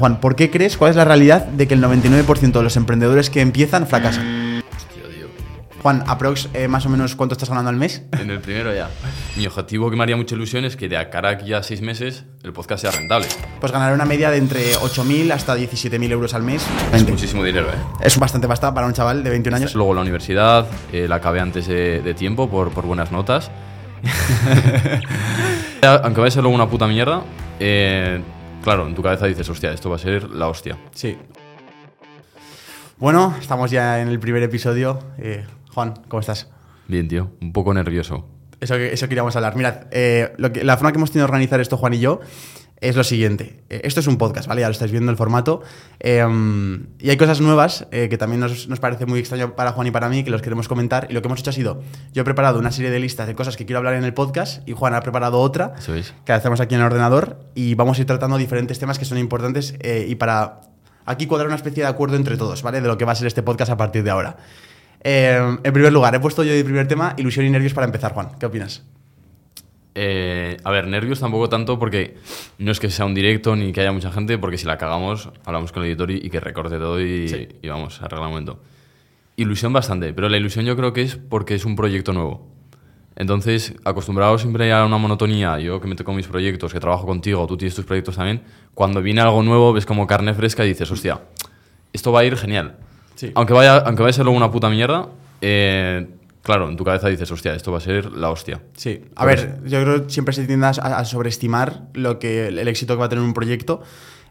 Juan, ¿por qué crees, cuál es la realidad de que el 99% de los emprendedores que empiezan fracasan? Hostia, tío. Juan, aprox, eh, más o menos, ¿cuánto estás ganando al mes? En el primero ya. Mi objetivo que me haría mucha ilusión es que de cara a aquí a seis meses el podcast sea rentable. Pues ganar una media de entre 8.000 hasta 17.000 euros al mes. Es muchísimo dinero, ¿eh? Es bastante bastante para un chaval de 21 años. Luego la universidad, eh, la acabé antes de, de tiempo por, por buenas notas. Aunque vaya a ser luego una puta mierda, eh, claro, en tu cabeza dices, hostia, esto va a ser la hostia. Sí. Bueno, estamos ya en el primer episodio. Eh, Juan, ¿cómo estás? Bien, tío, un poco nervioso. Eso, que- eso queríamos hablar. Mirad, eh, lo que- la forma que hemos tenido de organizar esto, Juan y yo, es lo siguiente. Eh, esto es un podcast, ¿vale? Ya lo estáis viendo el formato. Eh, y hay cosas nuevas eh, que también nos, nos parece muy extraño para Juan y para mí, que los queremos comentar. Y lo que hemos hecho ha sido, yo he preparado una serie de listas de cosas que quiero hablar en el podcast y Juan ha preparado otra que hacemos aquí en el ordenador y vamos a ir tratando diferentes temas que son importantes eh, y para aquí cuadrar una especie de acuerdo entre todos, ¿vale? De lo que va a ser este podcast a partir de ahora. Eh, en primer lugar, he puesto yo de primer tema ilusión y nervios para empezar, Juan. ¿Qué opinas? Eh, a ver, nervios tampoco tanto porque no es que sea un directo ni que haya mucha gente, porque si la cagamos, hablamos con el editor y, y que recorte todo y, Sí. y vamos, arregla el momento. Ilusión bastante, pero la ilusión yo creo que es porque es un proyecto nuevo. Entonces, acostumbrado siempre a una monotonía, yo que me toco mis proyectos, que trabajo contigo, tú tienes tus proyectos también, cuando viene algo nuevo ves como carne fresca y dices, hostia, esto va a ir genial. Sí. Aunque, vaya, aunque vaya a ser luego una puta mierda, eh, claro, en tu cabeza dices, hostia, esto va a ser la hostia. Sí. A ver, yo creo que siempre se tiende a, a sobreestimar lo que, el éxito que va a tener un proyecto.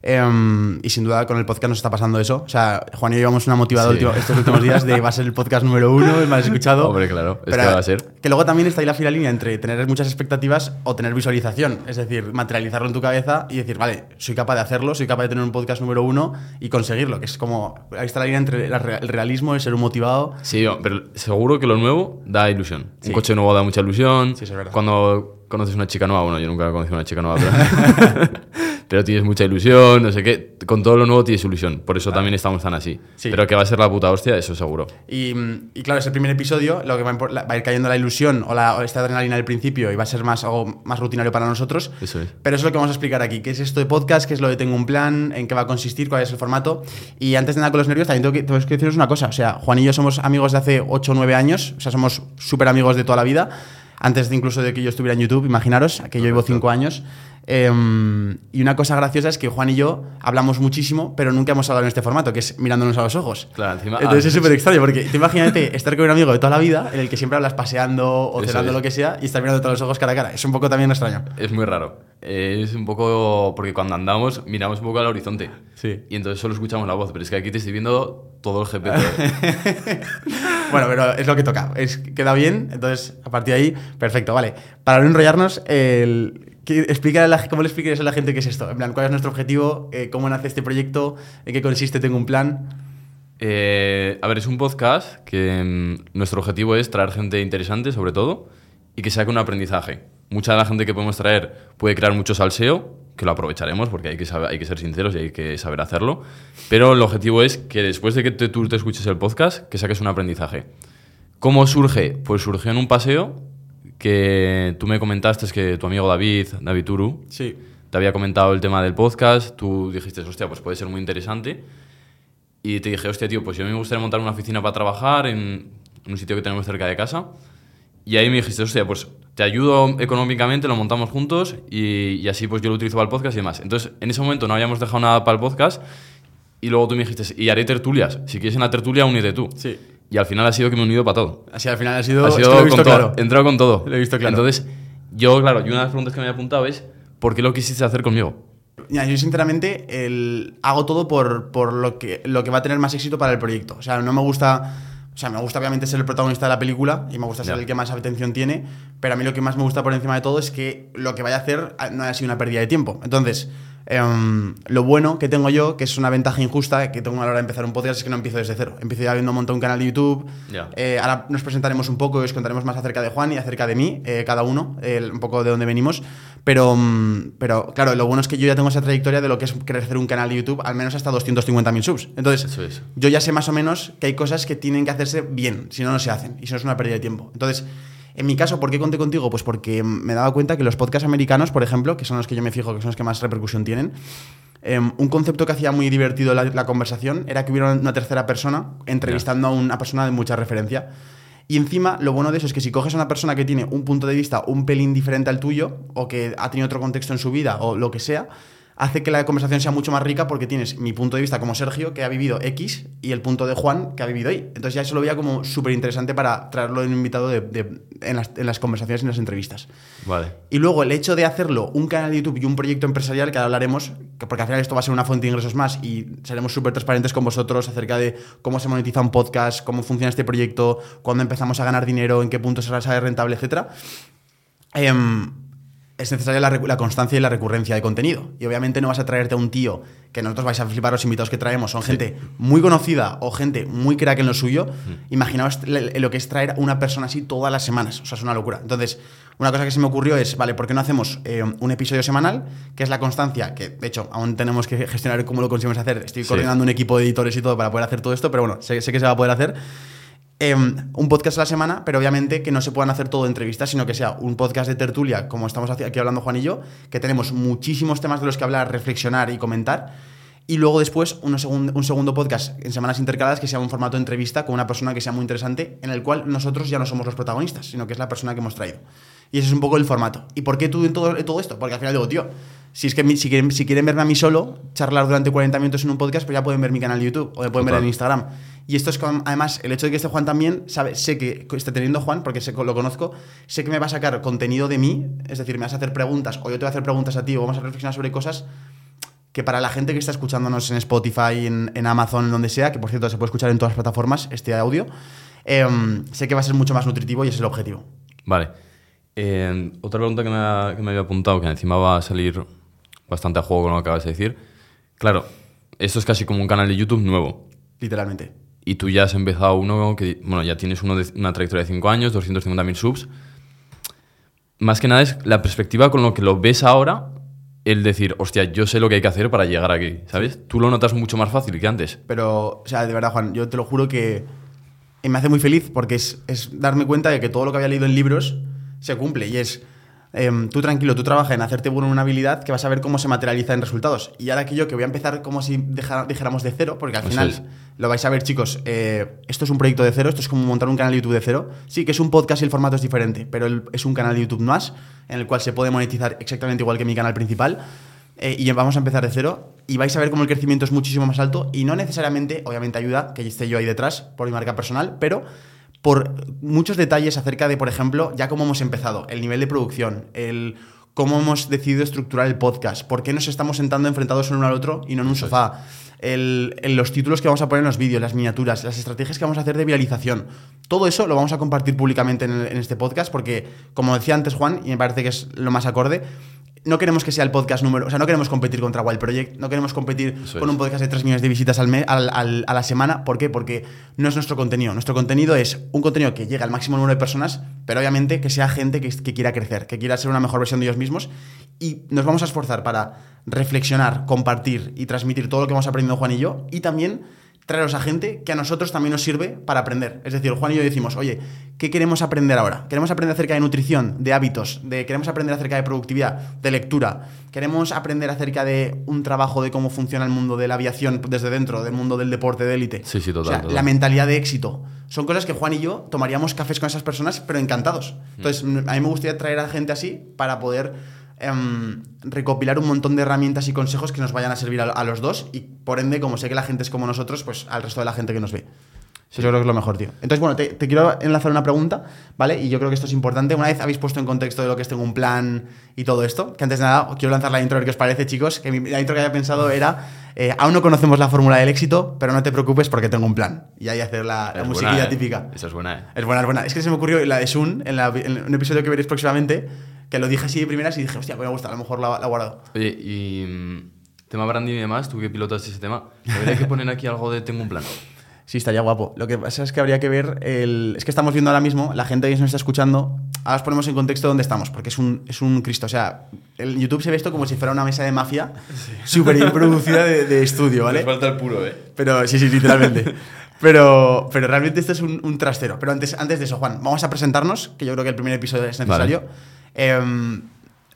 Em, y sin duda con el podcast nos está pasando eso. O sea, Juan y yo llevamos una motivada Sí. último- estos últimos días de va a ser el podcast número uno, el más escuchado. Hombre, claro, es Pero que va a ser. Que luego también está ahí la fina línea entre tener muchas expectativas o tener visualización. Es decir, materializarlo en tu cabeza y decir, vale, soy capaz de hacerlo, soy capaz de tener un podcast número uno y conseguirlo. Que es como, ahí está la línea entre el realismo, el ser un motivado. Sí, pero seguro que lo nuevo da ilusión. Sí. Un coche nuevo da mucha ilusión. Sí, eso es verdad. Cuando conoces una chica nueva, bueno, yo nunca he conocido una chica nueva, pero, pero tienes mucha ilusión, no sé qué. Con todo lo nuevo tienes ilusión. Por eso también estamos tan así. Sí. Pero que va a ser la puta hostia, eso seguro. Y, y claro, es el primer episodio, lo que va a, va a ir cayendo la ilusión o, la, o esta adrenalina del principio y va a ser más, algo más rutinario para nosotros. Eso es. Pero eso es lo que vamos a explicar aquí. ¿Qué es esto de podcast? ¿Qué es lo de Tengo un Plan? ¿En qué va a consistir? ¿Cuál es el formato? Y antes de nada con los nervios, también tengo que, tengo que deciros una cosa. O sea, Juan y yo somos amigos de hace 8 o 9 años. O sea, somos súper amigos de toda la vida. Antes de incluso de que yo estuviera en YouTube, imaginaros, que yo llevo 5 años. Em, y una cosa graciosa es que Juan y yo hablamos muchísimo, pero nunca hemos hablado en este formato, que es mirándonos a los ojos. Claro, encima- Entonces ah, es súper extraño, porque te imagínate estar con un amigo de toda la vida, en el que siempre hablas paseando o cenando es. lo que sea, y estar mirando a los ojos cara a cara. Es un poco también extraño. Es muy raro. Es un poco. Porque cuando andamos, miramos un poco al horizonte. Sí. Y entonces solo escuchamos la voz. Pero es que aquí te estoy viendo todo el GPT. Bueno, pero es lo que toca. Es, queda bien, entonces a partir de ahí, perfecto, vale. Para no enrollarnos, el, ¿qué- explícale a la- ¿cómo le explicarías a la gente qué es esto? En plan, ¿cuál es nuestro objetivo? Eh, ¿Cómo nace este proyecto? ¿En qué consiste? Tengo un plan. Eh, a ver, es un podcast que mm, nuestro objetivo es traer gente interesante, sobre todo, y que saque un aprendizaje. Mucha de la gente que podemos traer puede crear mucho salseo, que lo aprovecharemos porque hay que, saber- hay que ser sinceros y hay que saber hacerlo. Pero el objetivo es que después de que te- tú te escuches el podcast, que saques un aprendizaje. ¿Cómo surge? Pues surgió en un paseo que tú me comentaste que tu amigo David, David Turu, Sí. te había comentado el tema del podcast, tú dijiste, hostia, pues puede ser muy interesante. Y te dije, hostia, tío, pues yo me gustaría montar una oficina para trabajar en un sitio que tenemos cerca de casa. Y ahí me dijiste, hostia, pues te ayudo económicamente, lo montamos juntos y, y así pues yo lo utilizo para el podcast y demás. Entonces, en ese momento no habíamos dejado nada para el podcast y luego tú me dijiste, y haré tertulias. Si quieres en la tertulia, únete tú. Sí. Y al final ha sido que me he unido para todo. Así al final ha sido. Ha es sido que lo he visto todo. claro. He entrado con todo. Lo he visto claro. Entonces, yo, claro, y una de las preguntas que me había apuntado es, ¿por qué lo quisiste hacer conmigo? Mira, yo sinceramente el- hago todo por, por lo, que, lo que va a tener más éxito para el proyecto. O sea, no me gusta. O sea, me gusta obviamente ser el protagonista de la película y me gusta ser el que más atención tiene, pero a mí lo que más me gusta por encima de todo es que lo que vaya a hacer no haya sido una pérdida de tiempo. Entonces, em, lo bueno que tengo yo, que es una ventaja injusta que tengo a la hora de empezar un podcast, es que no empiezo desde cero. Empiezo ya viendo un montón un canal de YouTube. Eh, ahora nos presentaremos un poco y os contaremos más acerca de Juan y acerca de mí, eh, cada uno, un poco de dónde venimos. Pero, mm, pero claro, lo bueno es que yo ya tengo esa trayectoria de lo que es crecer un canal de YouTube, al menos hasta 250.000 subs. Entonces, Eso es. yo ya sé más o menos que hay cosas que tienen que hacerse bien, si no, no se hacen. Y eso es una pérdida de tiempo. Entonces, en mi caso, ¿por qué conté contigo? Pues porque me daba cuenta que los podcasts americanos, por ejemplo, que son los que yo me fijo, que son los que más repercusión tienen, Em, un concepto que hacía muy divertido la, la conversación era que hubiera una tercera persona entrevistando a una persona de mucha referencia. Y encima, lo bueno de eso es que si coges a una persona que tiene un punto de vista un pelín diferente al tuyo, o que ha tenido otro contexto en su vida, o lo que sea, hace que la conversación sea mucho más rica porque tienes mi punto de vista como Sergio, que ha vivido X, y el punto de Juan, que ha vivido Y. Entonces ya eso lo veía como súper interesante para traerlo en invitado de- de- en, las, en las conversaciones y en las entrevistas. Vale. Y luego el hecho de hacerlo un canal de YouTube y un proyecto empresarial, que ahora hablaremos, que porque al final esto va a ser una fuente de ingresos más y seremos súper transparentes con vosotros acerca de cómo se monetiza un podcast, cómo funciona este proyecto, cuándo empezamos a ganar dinero, en qué punto será sale rentable, etc. es necesaria la, constancia y la recurrencia de contenido. Y obviamente no vas a traerte a un tío que nosotros vais a flipar los invitados que traemos, son gente muy conocida o gente muy crack en lo suyo. Imaginaos lo que es traer a una persona así todas las semanas. O sea, es una locura. Entonces, una cosa que se me ocurrió es, vale, ¿por qué no hacemos eh, un episodio semanal? Que es la constancia, que de hecho aún tenemos que gestionar cómo lo conseguimos hacer. Estoy Sí. coordinando un equipo de editores y todo para poder hacer todo esto, pero bueno, sé, sé que se va a poder hacer. Em, un podcast a la semana, pero obviamente que no se puedan hacer todo entrevistas, sino que sea un podcast de tertulia, como estamos aquí hablando Juan y yo, que tenemos muchísimos temas de los que hablar, reflexionar y comentar. Y luego después un segundo podcast en semanas intercaladas que sea un formato de entrevista con una persona que sea muy interesante, en el cual nosotros ya no somos los protagonistas, sino que es la persona que hemos traído. Y ese es un poco el formato. ¿Y por qué tú en todo, en todo esto? Porque al final digo, tío, si es que mi- si quieren, si quieren verme a mí solo, charlar durante 40 minutos en un podcast, pues ya pueden ver mi canal de YouTube o me pueden ver en Instagram. Y esto es con- además, el hecho de que esté Juan también, sabe, sé que esté teniendo Juan, porque sé, lo conozco, sé que me va a sacar contenido de mí, es decir, me vas a hacer preguntas, o yo te voy a hacer preguntas a ti, o vamos a reflexionar sobre cosas que para la gente que está escuchándonos en Spotify, en, en Amazon, en donde sea, que por cierto se puede escuchar en todas las plataformas este audio, em, sé que va a ser mucho más nutritivo y ese es el objetivo. Vale. Eh, otra pregunta que me, ha- que me había apuntado, que encima va a salir bastante a juego con lo que acabas de decir. Claro, esto es casi como un canal de YouTube nuevo. Literalmente. Y tú ya has empezado uno que, bueno, ya tienes uno de, una trayectoria de 5 años, 250.000 subs. Más que nada es la perspectiva con lo que lo ves ahora, el decir, hostia, yo sé lo que hay que hacer para llegar aquí, ¿sabes? Tú lo notas mucho más fácil que antes. Pero, o sea, de verdad, Juan, yo te lo juro que me hace muy feliz porque es, es darme cuenta de que todo lo que había leído en libros se cumple y es. em, tú tranquilo, tú trabaja en hacerte bueno en una habilidad que vas a ver cómo se materializa en resultados. Y ahora que yo, que voy a empezar como si dejara- dijéramos de cero, porque al final lo vais a ver, chicos, eh, esto es un proyecto de cero, esto es como montar un canal de YouTube de cero. Sí, que es un podcast y el formato es diferente, pero el- es un canal de YouTube más, en el cual se puede monetizar exactamente igual que mi canal principal. Eh, y vamos a empezar de cero y vais a ver cómo el crecimiento es muchísimo más alto y no necesariamente, obviamente ayuda que esté yo ahí detrás por mi marca personal, pero por muchos detalles acerca de, por ejemplo, ya cómo hemos empezado, el nivel de producción, el cómo hemos decidido estructurar el podcast, por qué nos estamos sentando enfrentados uno al otro y no en un sofá, el- el- los títulos que vamos a poner en los vídeos, las miniaturas, las estrategias que vamos a hacer de viralización. Todo eso lo vamos a compartir públicamente en, el- en este podcast porque, como decía antes Juan, y me parece que es lo más acorde, no queremos que sea el podcast número, o sea, no queremos competir contra Wild Project, no queremos competir Eso con es. un podcast de 3 millones de visitas al mes, al- al- a la semana. ¿Por qué? Porque no es nuestro contenido. Nuestro contenido es un contenido que llega al máximo número de personas, pero obviamente que sea gente que, que quiera crecer, que quiera ser una mejor versión de ellos mismos. Y nos vamos a esforzar para reflexionar, compartir y transmitir todo lo que hemos aprendido Juan y yo. Y también traeros a gente que a nosotros también nos sirve para aprender. Es decir, Juan y yo decimos, oye, ¿qué queremos aprender ahora? Queremos aprender acerca de nutrición, de hábitos, de, queremos aprender acerca de productividad, de lectura, queremos aprender acerca de un trabajo de cómo funciona el mundo de la aviación desde dentro, del mundo del deporte de élite. Sí, sí, total, O sea, total. la mentalidad de éxito. Son cosas que Juan y yo tomaríamos cafés con esas personas, pero encantados. Entonces, Mm. a mí me gustaría traer a gente así para poder em, recopilar un montón de herramientas y consejos que nos vayan a servir a, a los dos y, por ende, como sé que la gente es como nosotros, pues al resto de la gente que nos ve. Eso yo creo que es lo mejor, tío. Entonces, bueno, te, te quiero enlazar una pregunta, ¿vale? Y yo creo que esto es importante. Una vez habéis puesto en contexto de lo que es tengo un plan y todo esto, que antes de nada os quiero lanzar la intro a ver qué os parece, chicos. Que mi- la intro que había pensado era, eh, aún no conocemos la fórmula del éxito, pero no te preocupes porque tengo un plan. Y ahí hacer la, la musiquilla buena, ¿eh? típica. Esa es buena, ¿eh? Es buena, es buena. Es que se me ocurrió la de Sun, en, la- en un episodio que veréis próximamente, que lo dije así de primeras y dije, hostia, me gusta, a lo mejor la, la guardo. Oye, y mm, tema branding y demás, tú que pilotas ese tema, habría que poner aquí algo de tengo un plan. Sí, estaría guapo. Lo que pasa es que habría que ver el... Es que estamos viendo ahora mismo, la gente que nos está escuchando, ahora os ponemos en contexto dónde estamos, porque es un, es un Cristo. O sea, el YouTube se ve esto como si fuera una mesa de mafia súper bien producida de, de estudio, ¿vale? falta el puro, ¿eh? Pero sí, sí, literalmente. Pero, pero realmente esto es un, un trastero. Pero antes, antes de eso, Juan, vamos a presentarnos, que yo creo que el primer episodio es necesario. Em,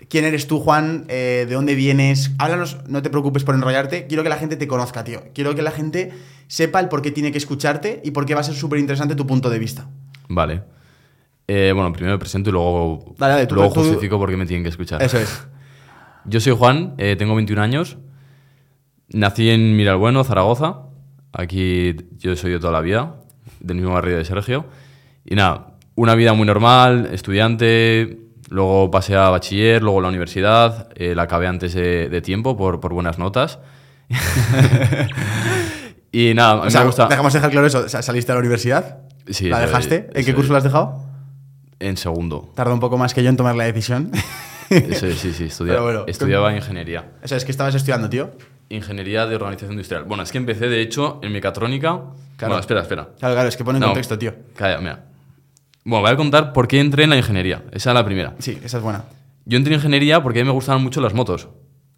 ¿Quién eres tú, Juan? Eh, ¿De dónde vienes? Háblanos, no te preocupes por enrollarte. Quiero que la gente te conozca, tío. Quiero que la gente sepa el por qué tiene que escucharte y por qué va a ser súper interesante tu punto de vista. Vale. Eh, bueno, primero me presento y luego, Dale, dale, tú- luego tú- justifico por qué me tienen que escuchar. Eso es. Yo soy Juan, eh, tengo 21 años. Nací en Miralbueno, Zaragoza. Aquí yo soy de toda la vida, del mismo barrio de Sergio. Y nada, una vida muy normal, estudiante. Luego pasé a bachiller, luego a la universidad. eh, la acabé antes de, de tiempo por, por buenas notas. y nada, O sea, me gusta. dejamos dejar claro eso. O ¿Saliste a la universidad? Sí, ¿La dejaste? ¿En qué curso la has dejado? En segundo. Tardó un poco más que yo en tomar la decisión. Eso es, sí, sí, estudia- Pero bueno, estudiaba ingeniería. Eso es que estabas estudiando, tío. Ingeniería de organización industrial. Bueno, es que empecé, de hecho, en mecatrónica. Claro. Bueno, espera, espera. Claro, claro, es que pone en No. contexto, tío. Calla, mira. Bueno, voy a contar por qué entré en la ingeniería. Esa es la primera. Sí, esa es buena. Yo entré en ingeniería porque a mí me gustaban mucho las motos.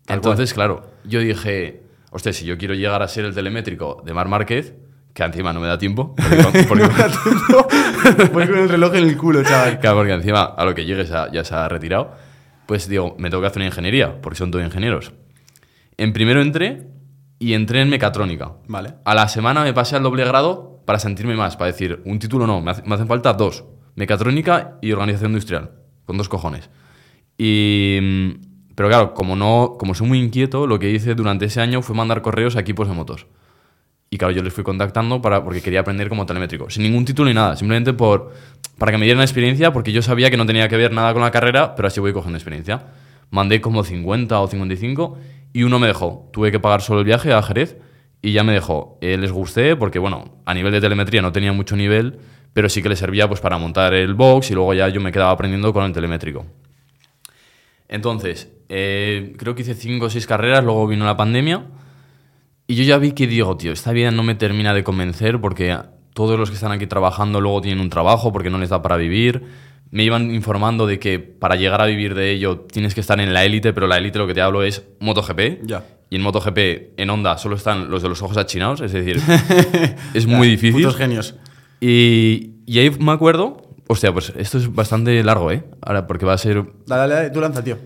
Tal Entonces, claro, yo dije, hostia, si yo quiero llegar a ser el telemétrico de Mar Márquez, que encima no me da tiempo, porque, porque- Voy con el reloj en el culo, chaval. Claro, porque encima a lo que llegue se ha- ya se ha retirado. Pues digo, me tengo que hacer una ingeniería, porque son todos ingenieros. En primero entré y entré en mecatrónica. Vale. A la semana me pasé al doble grado para sentirme más, para decir, un título no, me, hace- me hacen falta dos. Mecatrónica y organización industrial, con dos cojones. Y... mm, Pero claro, como, no, como soy muy inquieto, lo que hice durante ese año fue mandar correos a equipos de motos. Y claro, yo les fui contactando para, porque quería aprender como telemétrico, sin ningún título ni nada, simplemente por, para que me dieran experiencia, porque yo sabía que no tenía que ver nada con la carrera, pero así voy cogiendo experiencia. Mandé como 50 o 55 y uno me dejó. Tuve que pagar solo el viaje a Jerez y ya me dejó. Eh, les gusté porque, bueno, a nivel de telemetría no tenía mucho nivel, pero sí que les servía pues para montar el box y luego ya yo me quedaba aprendiendo con el telemétrico. Entonces, eh, creo que hice 5 o 6 carreras, luego vino la pandemia. Y yo ya vi que digo, tío, esta vida no me termina de convencer porque todos los que están aquí trabajando luego tienen un trabajo porque no les da para vivir. Me iban informando de que para llegar a vivir de ello tienes que estar en la élite, pero la élite lo que te hablo es MotoGP. Ya. Y en MotoGP, en Honda, solo están los de los ojos achinados, es decir, es muy difícil. Putos genios. Y, y ahí me acuerdo, hostia, pues esto es bastante largo, ¿eh? Ahora, porque va a ser Dale, dale, dale, tú lanza, tío.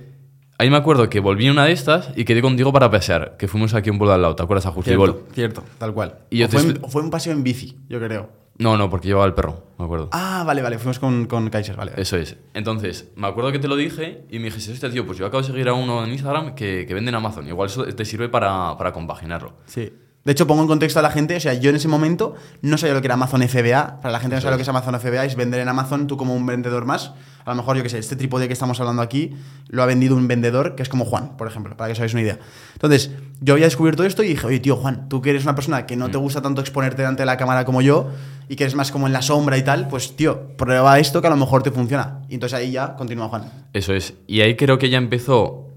Ahí me acuerdo que volví en una de estas y quedé contigo para pasear, que fuimos aquí a un pueblo al lado, ¿te acuerdas? A Justibol. Cierto, cierto, tal cual. Y yo o, te fue en- o fue un paseo en bici, yo creo. No, no, porque llevaba el perro, me acuerdo. Ah, vale, vale, fuimos con, con Kaiser, vale. Eso es. Entonces, me acuerdo que te lo dije y me dijiste, hostia, tío, pues yo acabo de seguir a uno en Instagram que, que vende en Amazon. Igual eso te sirve para, para compaginarlo. Sí. De hecho, pongo en contexto a la gente, o sea, yo en ese momento no sabía lo que era Amazon FBA. Para la gente que no sabe lo que es. Amazon FBA, es vender en Amazon tú como un vendedor más. A lo mejor, yo que sé, este trípode que estamos hablando aquí lo ha vendido un vendedor que es como Juan, por ejemplo, para que os hagáis una idea. Entonces, yo había descubierto esto y dije, oye, tío, Juan, tú que eres una persona que no Mm. te gusta tanto exponerte delante de la cámara como yo y que eres más como en la sombra y tal, pues, tío, prueba esto que a lo mejor te funciona. Y entonces ahí ya continúa Juan. Eso es. Y ahí creo que ya empezó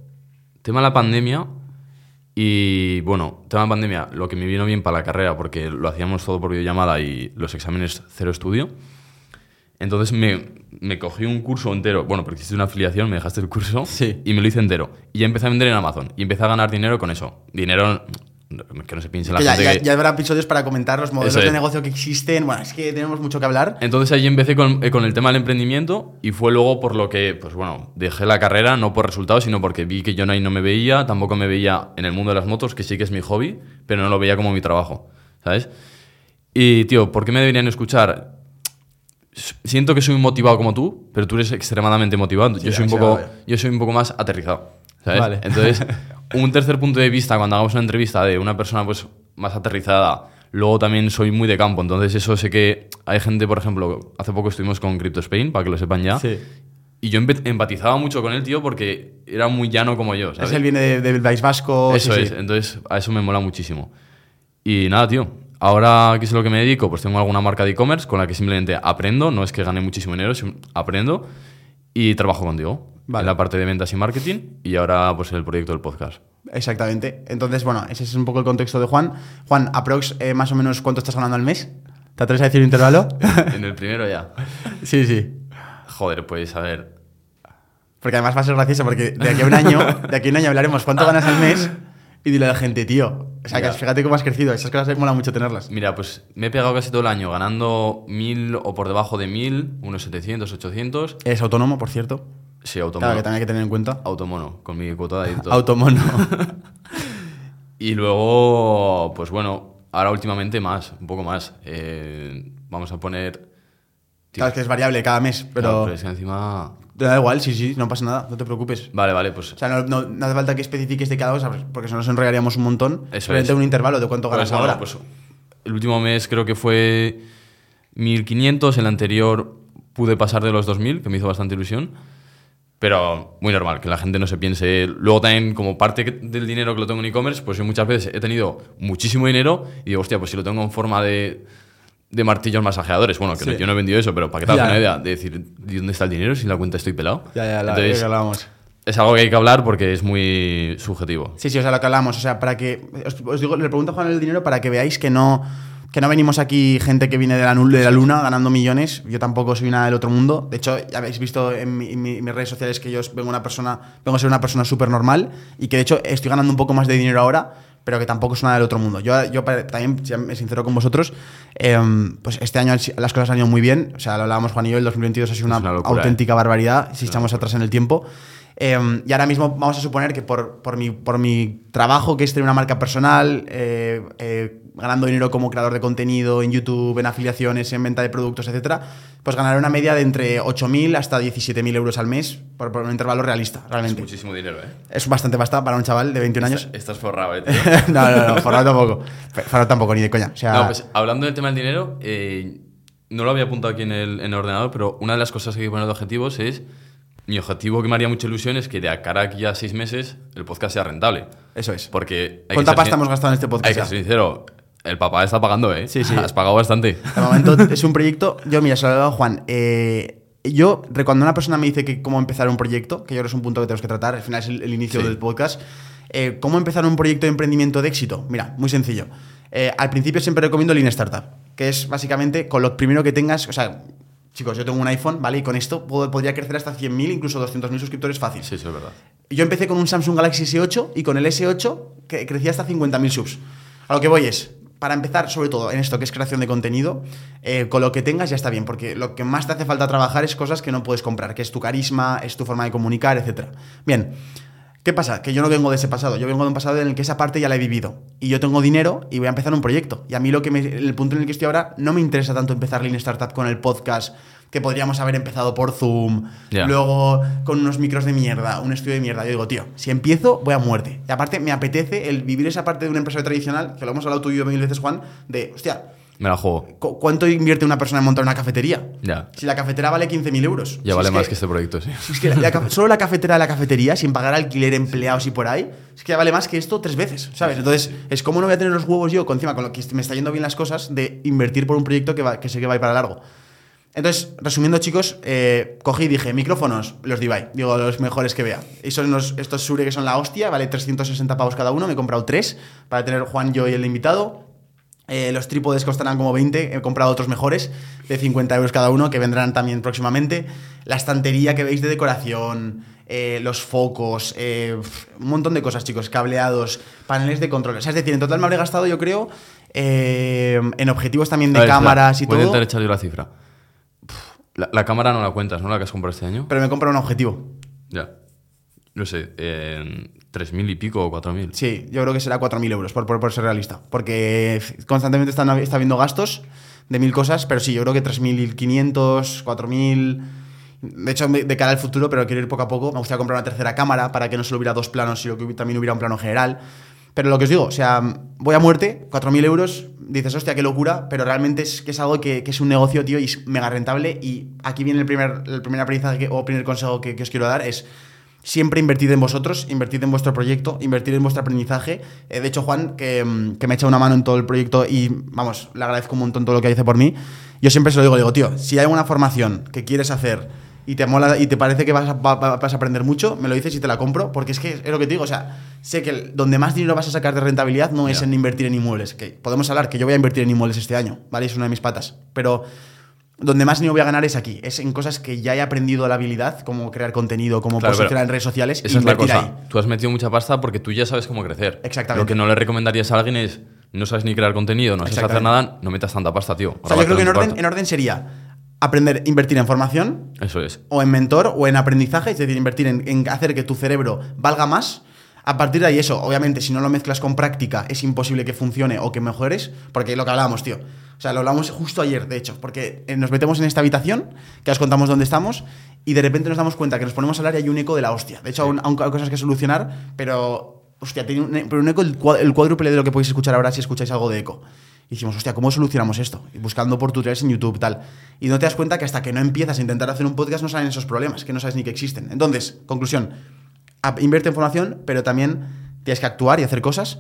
tema de la pandemia. Y bueno, tema de pandemia, lo que me vino bien para la carrera, porque lo hacíamos todo por videollamada y los exámenes cero estudio. Entonces me, me cogí un curso entero. Bueno, porque hiciste una afiliación, me dejaste el curso Sí. y me lo hice entero. Y ya empecé a vender en Amazon. Y empecé a ganar dinero con eso. Dinero que no se piense la Que ya, gente ya- que- ya habrá episodios para comentar los modelos de negocio que existen. Bueno, es que tenemos mucho que hablar. Entonces ahí empecé con, eh, con el tema del emprendimiento y fue luego por lo que, pues bueno, dejé la carrera, no por resultados, sino porque vi que yo ahí no me veía, tampoco me veía en el mundo de las motos, que sí que es mi hobby, pero no lo veía como mi trabajo, ¿sabes? Y, tío, ¿por qué me deberían escuchar? Siento que soy muy motivado como tú, pero tú eres extremadamente motivado. Sí, yo, soy un poco, yo soy un poco más aterrizado, ¿sabes? Vale. Entonces, un tercer punto de vista, cuando hagamos una entrevista de una persona pues, más aterrizada, luego también soy muy de campo, entonces eso sé que hay gente, por ejemplo, hace poco estuvimos con Crypto Spain, para que lo sepan ya, Sí. y yo empatizaba mucho con él, tío, porque era muy llano como yo, ¿sabes? Es él viene de- del País Vasco. Eso sí, es, sí. entonces a eso me mola muchísimo. Y nada, tío. Ahora, ¿qué es lo que me dedico? Pues tengo alguna marca de e-commerce con la que simplemente aprendo, no es que gane muchísimo dinero, aprendo y trabajo contigo. Vale. En la parte de ventas y marketing y ahora pues el proyecto del podcast. Exactamente. Entonces, bueno, ese es un poco el contexto de Juan. Juan, aprox, eh, más o menos, ¿cuánto estás ganando al mes? ¿Te atreves a decir un intervalo? en el primero ya. sí, sí. Joder, pues a ver. Porque además va a ser gracioso porque de aquí a un año, de aquí a un año hablaremos cuánto ganas al mes y dile a la gente, tío. O sea, que fíjate cómo has crecido. Esas cosas me mola mucho tenerlas. Mira, pues me he pegado casi todo el año ganando mil o por debajo de mil, unos 700, 800. ¿Eres autónomo, por cierto? Sí, automono. Claro, que también hay que tener en cuenta. Automono, con mi cuota de editor. Automono. Y luego, pues bueno, ahora últimamente más, un poco más. Eh, vamos a poner... Claro, es que es variable cada mes, claro, pero... pero es que encima... Te da igual, sí, sí, no pasa nada, no te preocupes. Vale, vale, pues... O sea, no, no- no hace falta que especifiques de cada cosa, porque si no nos enrollaríamos un montón. Eso es. un intervalo de cuánto ganas Pues, bueno, ahora. pues, el último mes creo que fue 1500, el anterior pude pasar de los 2000, que me hizo bastante ilusión. Pero muy normal, que la gente no se piense. Luego también, como parte del dinero que lo tengo en e-commerce, pues yo muchas veces he tenido muchísimo dinero y digo, hostia, pues si lo tengo en forma de, de martillos masajeadores. Bueno, que Sí. no- yo no he vendido eso, pero para que te hagas una idea de decir, ¿de dónde está el dinero si la cuenta estoy pelado? ya, ya, la Entonces, que hablábamos. es algo que hay que hablar porque es muy subjetivo. Sí, sí, o sea, lo que hablamos. O sea, para que. Os, os digo, le pregunto a Juan el dinero para que veáis que no. Que no venimos aquí gente que viene de la, de la luna ganando millones. Yo tampoco soy nada del otro mundo. De hecho, ya habéis visto en, mi- en mi- en mis redes sociales que yo vengo, una persona, vengo a ser una persona súper normal y que de hecho estoy ganando un poco más de dinero ahora, pero que tampoco es nada del otro mundo. Yo, yo también, si me sincero con vosotros, em, pues este año las cosas han ido muy bien. O sea, lo hablábamos Juan y yo, el 2022 ha sido una, una auténtica barbaridad si echamos atrás en el tiempo. Eh, y ahora mismo vamos a suponer que por, por, mi, por mi trabajo, que es tener una marca personal, eh, eh, ganando dinero como creador de contenido en YouTube, en afiliaciones, en venta de productos, etcétera, pues ganaré una media de entre 8.000 hasta 17.000 euros al mes por, por un intervalo realista, Es realmente. muchísimo dinero, ¿eh? Es bastante bastante para un chaval de 21 años. Estás, estás forrado, ¿eh? tío? no, no, no, forrado tampoco. Forrado tampoco, ni de coña. O sea, No, pues hablando del tema del dinero, eh, no lo había apuntado aquí en el, en el ordenador, pero una de las cosas que hay que poner de objetivos es. Mi objetivo que me haría mucha ilusión es que de cara a aquí a seis meses el podcast sea rentable. eso es. Porque. ¿Cuánta pasta hemos gastado en este podcast Hay que ser sincero, el papá está pagando, ¿eh? Sí, sí. Has pagado bastante. De momento es un proyecto. Yo, mira, se lo he dado a Juan. eh, yo, cuando una persona me dice que cómo empezar un proyecto, que yo creo que es un punto que tenemos que tratar, al final es el, el inicio Sí. del podcast. eh, ¿Cómo empezar un proyecto de emprendimiento de éxito? Mira, muy sencillo. Eh, al principio siempre recomiendo Lean Startup, que es básicamente con lo primero que tengas. O sea, chicos, yo tengo un iPhone, ¿vale? Y con esto puedo- podría crecer hasta 100.000, incluso 200.000 suscriptores fácil. Sí, es verdad. Yo empecé con un Samsung Galaxy S8 y con el S8 que crecía hasta 50.000 subs. A lo que voy es, para empezar, sobre todo en esto que es creación de contenido, eh, con lo que tengas ya está bien, porque lo que más te hace falta trabajar es cosas que no puedes comprar, que es tu carisma, es tu forma de comunicar, etc. Bien. ¿Qué pasa? Que yo no vengo de ese pasado, yo vengo de un pasado en el que esa parte ya la he vivido. Y yo tengo dinero y voy a empezar un proyecto. Y a mí lo que me, el punto en el que estoy ahora no me interesa tanto empezar Lean Startup con el podcast, que podríamos haber empezado por Zoom, luego con unos micros de mierda, un estudio de mierda. Yo digo, tío, si empiezo, voy a muerte. Y aparte, me apetece el vivir esa parte de una empresa tradicional, que lo hemos hablado tú y yo mil veces, Juan, de, hostia, Me la juego. ¿cu- ¿cuánto invierte una persona en montar una cafetería? Ya. Si la cafetera vale 15.000 euros. Ya Si vale más que este proyecto, sí. si es que la- la ca- solo la cafetera de la cafetería, sin pagar alquiler, empleados y por ahí, es que ya vale más que esto tres veces, ¿sabes? Entonces, es como no voy a tener los huevos yo, con, encima, con lo que me está yendo bien las cosas, de invertir por un proyecto que, va- que sé que va a ir para largo. Entonces, resumiendo, chicos, eh, cogí y dije, micrófonos, los Divide, digo, los mejores que vea. Y son los, estos Shure que son la hostia, vale 360 pavos cada uno, me he comprado tres para tener Juan, yo y el invitado. Eh, los trípodes costarán como 20, he comprado otros mejores de 50 euros cada uno que vendrán también próximamente. La estantería que veis de decoración, eh, los focos, eh, un montón de cosas, chicos, cableados, paneles de control. O sea, es decir, en total me habré gastado, yo creo, eh, en objetivos también de ver, cámaras y voy a todo. intentar echar yo la cifra. La, la cámara no la cuentas, ¿no? La que has comprado este año. Pero me he comprado un objetivo. Ya. No sé, eh, 3.000 y pico o 4.000. Sí, yo creo que será 4.000 euros, por, por, ser realista. Porque constantemente están, está habiendo gastos de mil cosas, pero sí, yo creo que 3.500, 4.000... De hecho, de cara al futuro, pero quiero ir poco a poco. Me gustaría comprar una tercera cámara para que no solo hubiera dos planos, sino que también hubiera un plano general. Pero lo que os digo, o sea, voy a muerte, 4.000 euros, dices, hostia, qué locura, pero realmente es que es algo que, que es un negocio, tío, y es mega rentable. Y aquí viene el primer, el primer aprendizaje que- o primer consejo que, que os quiero dar, es siempre invertid en vosotros, invertid en vuestro proyecto, invertid en vuestro aprendizaje. Eh, de hecho, Juan, que, mm, que me echa una mano en todo el proyecto y, vamos, le agradezco un montón todo lo que hace por mí, yo siempre se lo digo, digo, tío, si hay alguna formación que quieres hacer y te mola y te parece que vas a, va- va- vas a aprender mucho, me lo dices y te la compro, porque es que es lo que te digo, o sea, sé que el- donde más dinero vas a sacar de rentabilidad no es en invertir en inmuebles, que podemos hablar que yo voy a invertir en inmuebles este año, ¿vale? Es una de mis patas, pero donde más dinero voy a ganar es aquí, es en cosas que ya he aprendido la habilidad, como crear contenido, como Claro, posicionar en redes sociales, Esa es la cosa. ahí. Tú has metido mucha pasta porque tú ya sabes cómo crecer. Exactamente. Lo que no le recomendarías a alguien es, no sabes ni crear contenido, no sabes hacer nada, no metas tanta pasta, tío. O sea, yo creo que en orden, en orden sería aprender, invertir en formación, Eso es. o en mentor, o en aprendizaje, es decir, invertir en, en hacer que tu cerebro valga más. A partir de ahí, eso, obviamente, si no lo mezclas con práctica, es imposible que funcione o que mejores, porque lo que hablábamos, tío. O sea, lo hablamos justo ayer, de hecho, porque eh, nos metemos en esta habitación, que os contamos dónde estamos, y de repente nos damos cuenta que nos ponemos a hablar y hay un eco de la hostia. De hecho, aún, aún hay cosas que solucionar, pero, hostia, tiene un, pero un eco el, el cuádruple de lo que podéis escuchar ahora si escucháis algo de eco. Y decimos, hostia, ¿cómo solucionamos esto? Y buscando por tutoriales en YouTube, tal. Y no te das cuenta que hasta que no empiezas a intentar hacer un podcast no salen esos problemas, que no sabes ni que existen. Entonces, conclusión, invierte en formación, pero también tienes que actuar y hacer cosas.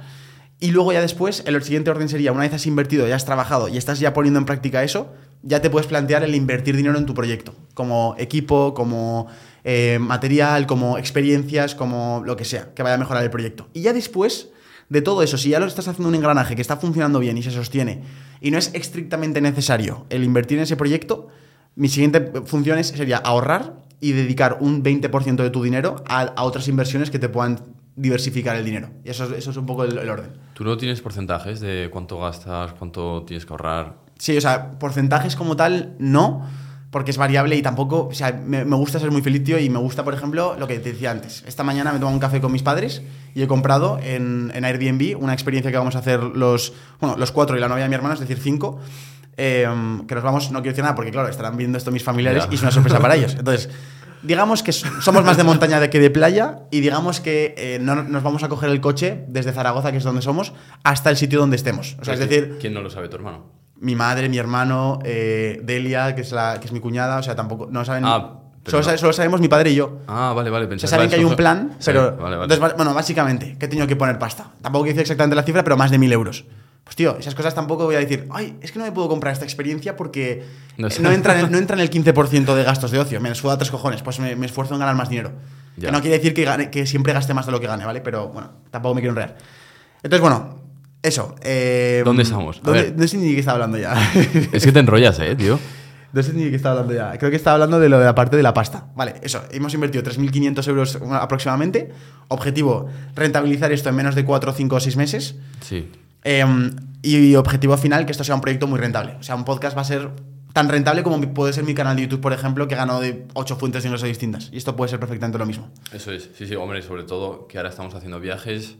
Y luego ya después, el siguiente orden sería, una vez has invertido, ya has trabajado y estás ya poniendo en práctica eso, ya te puedes plantear el invertir dinero en tu proyecto, como equipo, como eh, material, como experiencias, como lo que sea, que vaya a mejorar el proyecto. Y ya después de todo eso, si ya lo estás haciendo un engranaje que está funcionando bien y se sostiene, y no es estrictamente necesario el invertir en ese proyecto, mi siguiente función es- sería ahorrar y dedicar un 20% de tu dinero a, a otras inversiones que te puedan diversificar el dinero. Y eso, es- eso es un poco el, el orden. ¿Tú no tienes porcentajes de cuánto gastas, cuánto tienes que ahorrar? Sí, o sea, porcentajes como tal, no, porque es variable y tampoco, o sea, me, me gusta ser muy feliz, tío, y me gusta, por ejemplo, lo que te decía antes. Esta mañana me tomo un café con mis padres y he comprado en, en Airbnb una experiencia que vamos a hacer los, bueno, los cuatro y la novia de mi hermano, es decir, cinco, eh, que nos vamos, no quiero decir nada, porque claro, estarán viendo esto mis familiares y es una sorpresa para ellos. Entonces, digamos que so- somos más de montaña de que de playa y digamos que eh, no nos vamos a coger el coche desde Zaragoza, que es donde somos, hasta el sitio donde estemos. O sea, es decir, ¿Quién no lo sabe, tu hermano? mi madre, mi hermano, eh, Delia, que es, la, que es mi cuñada, o sea, tampoco, no saben... Ah, solo, no. solo sabemos mi padre y yo. Ah, vale, vale. O Pensaba sea, saben que hay un plan, Sí, pero... vale, vale. entonces, bueno, básicamente, que he tenido que poner pasta. Tampoco quiero decir exactamente la cifra, pero más de mil euros. Pues tío, esas cosas tampoco voy a decir, ay, es que no me puedo comprar esta experiencia porque No sé. no, entra, en, no entra en el 15% de gastos de ocio. Me suda tres cojones, pues me, me esfuerzo en ganar más dinero. Ya. Que no quiere decir que, gane- que siempre gaste más de lo que gane, ¿vale? Pero bueno, tampoco me quiero enredar. Entonces, bueno, eso. eh, ¿Dónde estamos? A ¿dónde- ver. No sé ni de qué estaba hablando ya. Es que te enrollas, ¿eh, tío? No sé ni de qué estaba hablando ya. Creo que estaba hablando de lo de la parte de la pasta. Vale, eso. Hemos invertido 3.500 euros aproximadamente. Objetivo, rentabilizar esto en menos de 4, 5 o 6 meses. Sí. Eh, y objetivo final, que esto sea un proyecto muy rentable. O sea, un podcast va a ser tan rentable como puede ser mi canal de YouTube, por ejemplo, que ganó de 8 fuentes de ingresos distintas. Y esto puede ser perfectamente lo mismo. Eso es. Sí, sí, hombre, sobre todo que ahora estamos haciendo viajes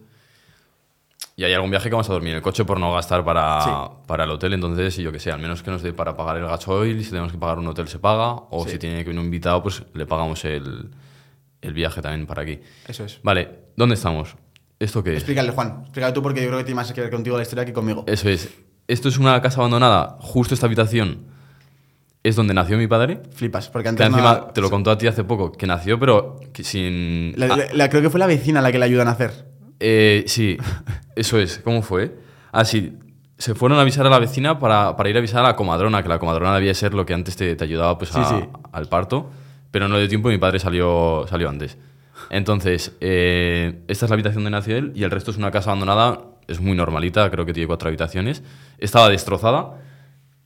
y hay algún viaje que vamos a dormir en el coche por no gastar para, Sí. para el hotel. Entonces, yo que sé, al menos que nos dé para pagar el gasoil, si tenemos que pagar un hotel se paga, o Sí. si tiene que venir un invitado, pues le pagamos el, el viaje también para aquí. Eso es. Vale, ¿dónde estamos? ¿Esto qué es? Explícale, Juan. Explícale tú porque yo creo que tiene más que ver contigo la historia que conmigo. Eso es. Esto es una casa abandonada. Justo esta habitación es donde nació mi padre. Flipas, porque Que antes no- encima te lo contó a ti hace poco, que nació, pero que sin. La- ah, la- la- creo que fue la vecina la que le ayudan a hacer. eh, sí, eso es. ¿Cómo fue? Ah, sí. Se fueron a avisar a la vecina para, para ir a avisar a la comadrona, que la comadrona debía ser lo que antes te, te ayudaba pues, a- sí. al parto, pero no dio tiempo y mi padre salió, salió antes. Entonces, eh, esta es la habitación donde nació él y el resto es una casa abandonada, es muy normalita, creo que tiene cuatro habitaciones. Estaba destrozada.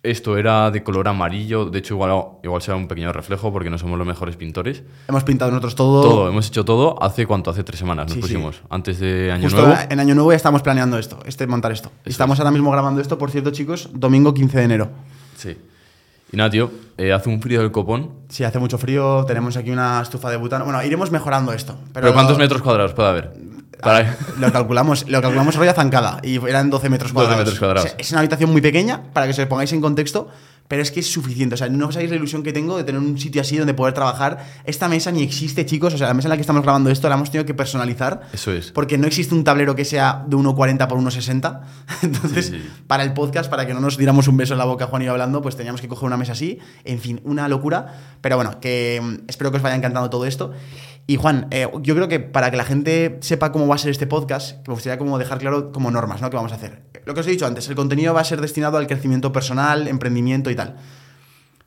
Esto era de color amarillo, de hecho igual, igual será un pequeño reflejo porque no somos los mejores pintores. Hemos pintado nosotros todo. Todo, hemos hecho todo hace cuánto, hace tres semanas nos Sí, sí. pusimos, antes de Año Justo Nuevo. en Año Nuevo ya estamos planeando esto, este montar esto. Y estamos ahora mismo grabando esto, por cierto, chicos, domingo 15 de enero. Sí. Y nada, tío, eh, hace un frío del copón. Sí, hace mucho frío, tenemos aquí una estufa de butano. Bueno, iremos mejorando esto. Pero, Pero, ¿cuántos metros cuadrados puede haber? Para- Lo calculamos, lo calculamos rollo zancada y eran 12 metros 12 cuadrados. metros cuadrados. O sea, es una habitación muy pequeña, para que se pongáis en contexto, pero es que es suficiente. O sea, no sabéis la ilusión que tengo de tener un sitio así donde poder trabajar. Esta mesa ni existe, chicos. O sea, la mesa en la que estamos grabando esto la hemos tenido que personalizar. Eso es. Porque no existe un tablero que sea de 1,40 por 1,60. Entonces, Sí, sí. para el podcast, para que no nos diéramos un beso en la boca Juan y yo hablando, pues teníamos que coger una mesa así. En fin, una locura. Pero bueno, que mm, espero que os vaya encantando todo esto. Y Juan, eh, yo creo que para que la gente sepa cómo va a ser este podcast, me gustaría como dejar claro como normas, ¿no? Que vamos a hacer. Lo que os he dicho antes, el contenido va a ser destinado al crecimiento personal, emprendimiento y tal.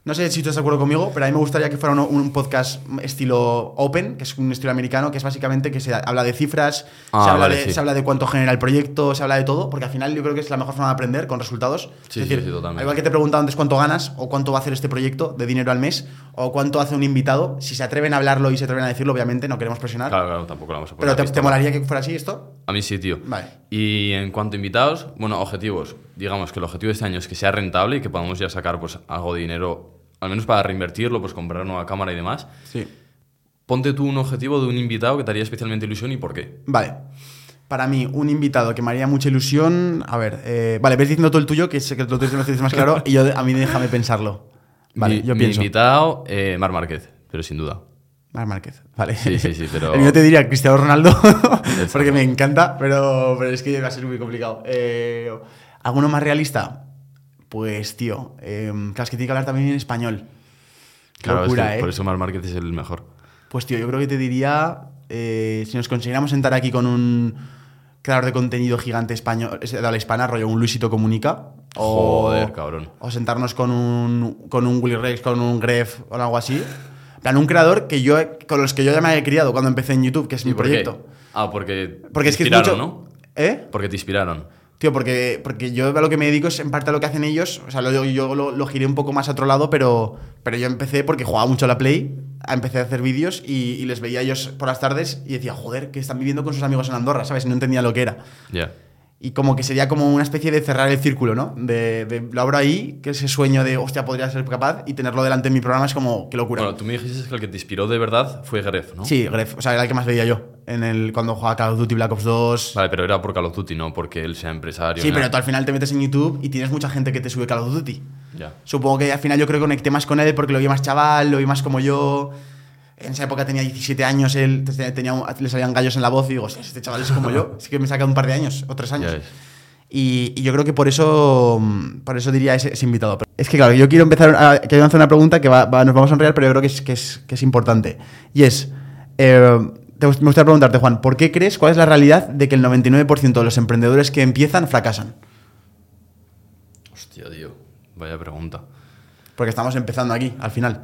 No sé si tú estás de acuerdo conmigo, pero a mí me gustaría que fuera un, podcast estilo open, que es un estilo americano, que es básicamente que se habla de cifras, Ah, se, habla vale, de, sí. se habla de cuánto genera el proyecto, se habla de todo, porque al final yo creo que es la mejor forma de aprender con resultados. Sí, es decir, sí, sí, totalmente. al igual que te he preguntado antes cuánto ganas o cuánto va a hacer este proyecto de dinero al mes o cuánto hace un invitado, si se atreven a hablarlo y se atreven a decirlo, obviamente no queremos presionar. Claro, claro, tampoco lo vamos a poner. pero te molaría que fuera así esto? A mí sí, tío. Vale. Y en cuanto a invitados, bueno, objetivos. Digamos que el objetivo de este año es que sea rentable y que podamos ya sacar pues algo de dinero al menos para reinvertirlo, pues comprar nueva cámara y demás. Sí. Ponte tú un objetivo de un invitado que te haría especialmente ilusión y por qué. Vale. Para mí, un invitado que me haría mucha ilusión. A ver, eh, vale, ves diciendo todo el tuyo, que sé que lo tuyo más claro, y yo, a mí déjame pensarlo. Vale, mi, yo mi pienso. invitado, eh, Mar Márquez, pero sin duda. Mar Márquez, vale. Sí, sí, sí, pero- mío te diría Cristiano Ronaldo, porque me encanta, pero, pero es que va a ser muy complicado. Eh, ¿Alguno más realista? Pues, tío, eh, claro, es que tiene que hablar también en español. Qué Claro, es locura, que ¿eh? por eso Mar Márquez es el mejor. Pues, tío, yo creo que te diría, eh, si nos consiguiéramos sentar aquí con un creador de contenido gigante español, es de la hispana, rollo un Luisito Comunica. O, Joder, cabrón. O sentarnos con un, con un Willy Rex, con un Gref o algo así. Plan, un creador que yo, con los que yo ya me he criado cuando empecé en YouTube, que es mi ¿Y por qué? proyecto. Ah, porque, Porque te es que es inspiraron, mucho- ¿no? ¿Eh? Porque te inspiraron. Tío, porque, porque yo a lo que me dedico es en parte a lo que hacen ellos. O sea, lo- yo, yo lo, lo giré un poco más a otro lado, pero, pero yo empecé porque jugaba mucho a la Play. Empecé a hacer vídeos y, y les veía a ellos por las tardes y decía, joder, que están viviendo con sus amigos en Andorra, ¿sabes? Y no entendía lo que era. Ya. Y como que sería como una especie de cerrar el círculo, ¿no? De, de lo abro ahí, que ese sueño de, hostia, podría ser capaz y tenerlo delante en mi programa es como, qué locura. Bueno, tú me dijiste que el que te inspiró de verdad fue Gref, ¿no? Sí, Gref, o sea, era el que más veía yo en el, cuando jugaba Call of Duty Black Ops 2. Vale, pero era por Call of Duty, no porque él sea empresario. Sí, pero tú al final te metes en YouTube y tienes mucha gente que te sube Call of Duty. Ya. Supongo que al final yo creo que conecté más con él porque lo vi más chaval, lo vi más como yo. En esa época tenía 17 años, él tenía, le salían gallos en la voz y digo, "Hostia, este chaval es como yo. Así que me saca un par de años o tres años. Y, y yo creo que por eso, mm, por eso diría ese, ese invitado. Es que claro, yo quiero empezar a, hacer una pregunta que va- va- nos vamos a enrear, pero yo creo que es, que es, que es importante. Y es, eh, te me gustaría preguntarte, Juan, ¿por qué crees, cuál es la realidad de que el 99% de los emprendedores que empiezan fracasan? Hostia, tío. Vaya pregunta. Porque estamos empezando aquí, al final.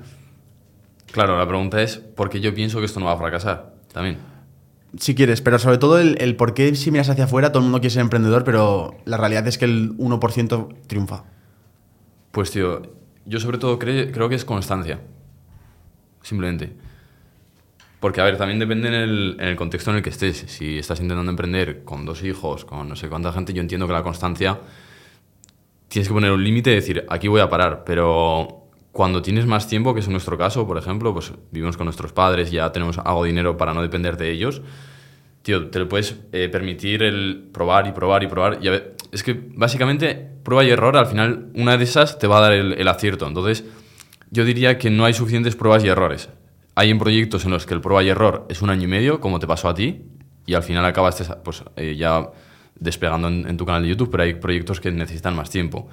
Claro, la pregunta es ¿por qué yo pienso que esto no va a fracasar? También. Si quieres, pero sobre todo el, el por qué si miras hacia afuera todo el mundo quiere ser emprendedor, pero la realidad es que el 1% triunfa. Pues tío, yo sobre todo cre- creo que es constancia. Simplemente. Porque, a ver, también depende en el, en el contexto en el que estés. Si estás intentando emprender con dos hijos, con no sé cuánta gente, yo entiendo que la constancia tienes que poner un límite y decir, aquí voy a parar. Pero cuando tienes más tiempo, que es nuestro caso, por ejemplo, pues vivimos con nuestros padres, ya tenemos algo de dinero para no depender de ellos, tío, te lo puedes eh, permitir el probar y probar y probar. Y a ver, es que básicamente prueba y error, al final una de esas te va a dar el, el acierto. Entonces, yo diría que no hay suficientes pruebas y errores. Hay en proyectos en los que el prueba y error es un año y medio, como te pasó a ti, y al final acabas pues, eh, ya despegando en, en tu canal de YouTube, pero hay proyectos que necesitan más tiempo.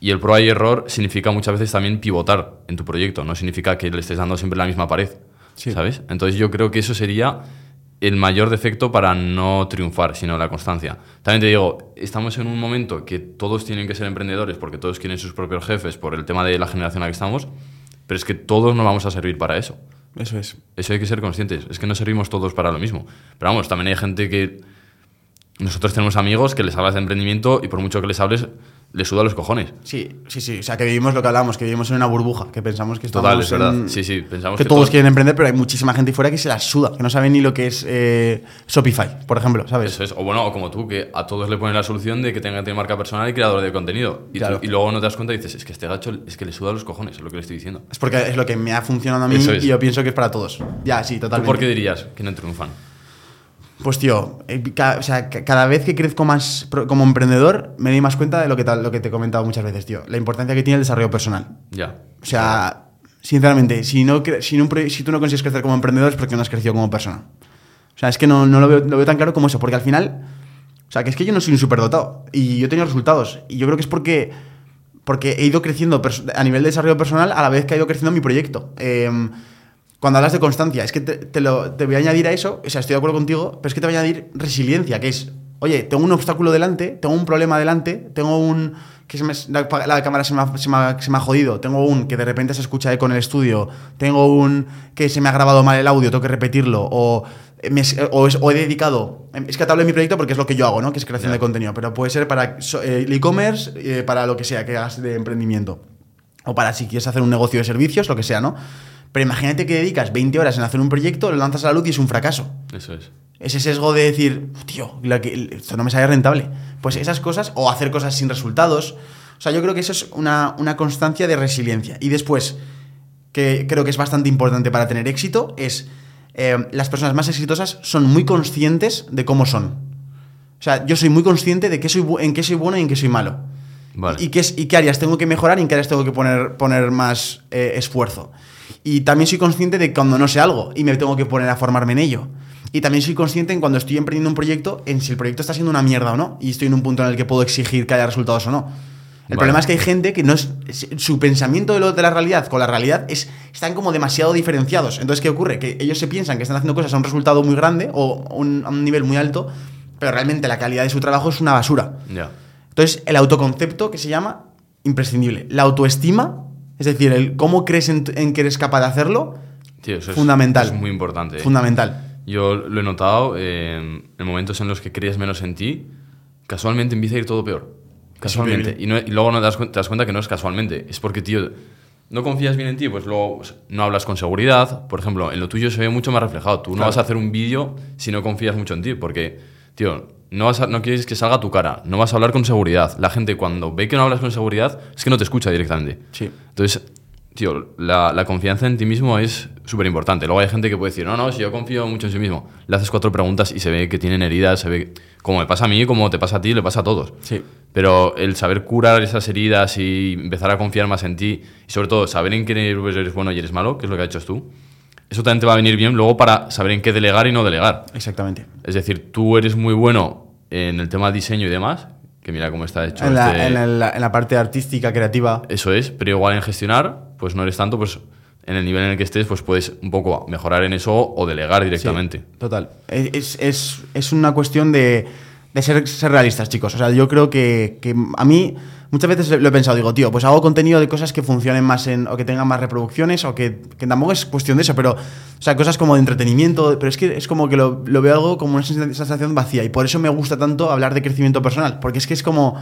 Y el prueba y error significa muchas veces también pivotar en tu proyecto, no significa que le estés dando siempre la misma pared, Sí. ¿sabes? Entonces yo creo que eso sería el mayor defecto para no triunfar, sino la constancia. También te digo, estamos en un momento que todos tienen que ser emprendedores porque todos quieren sus propios jefes por el tema de la generación en la que estamos, pero es que todos no vamos a servir para eso. Eso es. Eso hay que ser conscientes. Es que no servimos todos para lo mismo. Pero vamos, también hay gente que. Nosotros tenemos amigos que les hablas de emprendimiento y por mucho que les hables, les suda los cojones. Sí, sí, sí. O sea, que vivimos lo que hablamos, que vivimos en una burbuja, que pensamos que estamos Total, es verdad. Sí, sí, pensamos que, que todos todos- quieren emprender, pero hay muchísima gente fuera que se la suda, que no sabe ni lo que es eh, Shopify, por ejemplo, ¿sabes? Eso es. O bueno, o como tú, que a todos le ponen la solución de que tenga que tener marca personal y creador de contenido. Y, tú- luego no te das cuenta y dices, es que este gacho es que le suda los cojones, es lo que le estoy diciendo. Es porque es lo que me ha funcionado a mí es. y yo pienso que es para todos. Ya, sí, ¿Tú totalmente. por qué dirías que no triunfan? Pues tío, eh, ca- o sea, ca- cada vez que crezco más como emprendedor, me doy más cuenta de lo que, tal- lo que te he comentado muchas veces, tío. La importancia que tiene el desarrollo personal. Ya. O sea, sinceramente, si, no, si, no si tú no consigues crecer como emprendedor es porque no has crecido como persona. O sea, es que no, no lo, veo, lo veo tan claro como eso, porque al final, o sea, que es que yo no soy un superdotado y yo he tenido resultados. Y yo creo que es porque, porque he ido creciendo a nivel de desarrollo personal a la vez que ha ido creciendo mi proyecto. Em, cuando hablas de constancia, es que te, te lo, te voy a añadir a eso, o sea, estoy de acuerdo contigo, pero es que te voy a añadir resiliencia, que es, oye, tengo un obstáculo delante, tengo un problema delante, tengo un... que se me- la, la cámara se me, ha, se me ha- se me ha jodido, tengo un que de repente se escucha eco en el estudio, tengo un que se me ha grabado mal el audio, tengo que repetirlo, o, eh, me- o, es- o he dedicado... Es que te hablo de mi proyecto porque es lo que yo hago, ¿no? Que es creación Ya. de contenido, pero puede ser para so- eh, el e-commerce, eh, para lo que sea que hagas de emprendimiento o para si quieres hacer un negocio de servicios, lo que sea, ¿no? Pero imagínate que dedicas 20 horas en hacer un proyecto, lo lanzas a la luz y es un fracaso. Eso es. Ese sesgo de decir, tío, que- esto no me sale rentable. Pues esas cosas, o hacer cosas sin resultados. O sea, yo creo que eso es una, una constancia de resiliencia. Y después, que creo que es bastante importante para tener éxito es eh, las personas más exitosas son muy conscientes de cómo son. O sea, yo soy muy consciente de qué soy en qué soy bueno y en qué soy malo. Vale. Y, qué, y qué áreas tengo que mejorar y en qué áreas tengo que poner, poner más eh, esfuerzo. Y también soy consciente de cuando no sé algo y me tengo que poner a formarme en ello. Y también soy consciente en cuando estoy emprendiendo un proyecto en si el proyecto está siendo una mierda o no. Y estoy en un punto en el que puedo exigir que haya resultados o no. El Vale. problema es que hay gente que no es. Su pensamiento de, lo, de la realidad con la realidad es, están como demasiado diferenciados. Entonces, ¿qué ocurre? Que ellos se piensan que están haciendo cosas a un resultado muy grande o un- a un nivel muy alto, pero realmente la calidad de su trabajo es una basura. Ya. Entonces, el autoconcepto que se llama imprescindible. La autoestima, es decir, el cómo crees en, en que eres capaz de hacerlo, Tío, eso es- Fundamental. Es, muy importante. ¿eh? fundamental. Yo lo he notado eh, en momentos en los que crees menos en ti, casualmente empieza a ir todo peor. Casualmente. Y, no- y luego no te das, te das cuenta que no es casualmente. Es porque, tío, no confías bien en ti, pues luego no hablas con seguridad. Por ejemplo, en lo tuyo se ve mucho más reflejado. Tú no vas a hacer un vídeo si no confías mucho en ti, porque, tío, no, vas a- no quieres que salga tu cara, no vas a hablar con seguridad. La gente cuando ve que no hablas con seguridad es que no te escucha directamente. Sí. Entonces, tío, la, la confianza en ti mismo es súper importante. Luego hay gente que puede decir, no, no, si yo confío mucho en sí mismo. Le haces cuatro preguntas y se ve que tienen heridas, se ve como me pasa a mí, como te pasa a ti, le pasa a todos. Sí. Pero el saber curar esas heridas y empezar a confiar más en ti, y sobre todo saber en qué eres bueno y eres malo, que es lo que has hecho tú, eso también te va a venir bien luego para saber en qué delegar y no delegar. Exactamente. Es decir, tú eres muy bueno en el tema diseño y demás, que mira cómo está hecho. En la, este- en la parte artística, creativa. eso es, pero igual en gestionar, pues no eres tanto, pues en el nivel en el que estés, pues puedes un poco mejorar en eso o delegar directamente. Sí, total. Es, es- es una cuestión de, de ser, ser realistas, chicos. O sea, yo creo que, que a mí muchas veces lo he pensado, digo, tío, pues hago contenido de cosas que funcionen más en, o que tengan más reproducciones, o que, que tampoco es cuestión de eso, pero, o sea, cosas como de entretenimiento, pero es que es como que lo, lo veo algo como una sens- sensación vacía, y por eso me gusta tanto hablar de crecimiento personal, porque es que es como...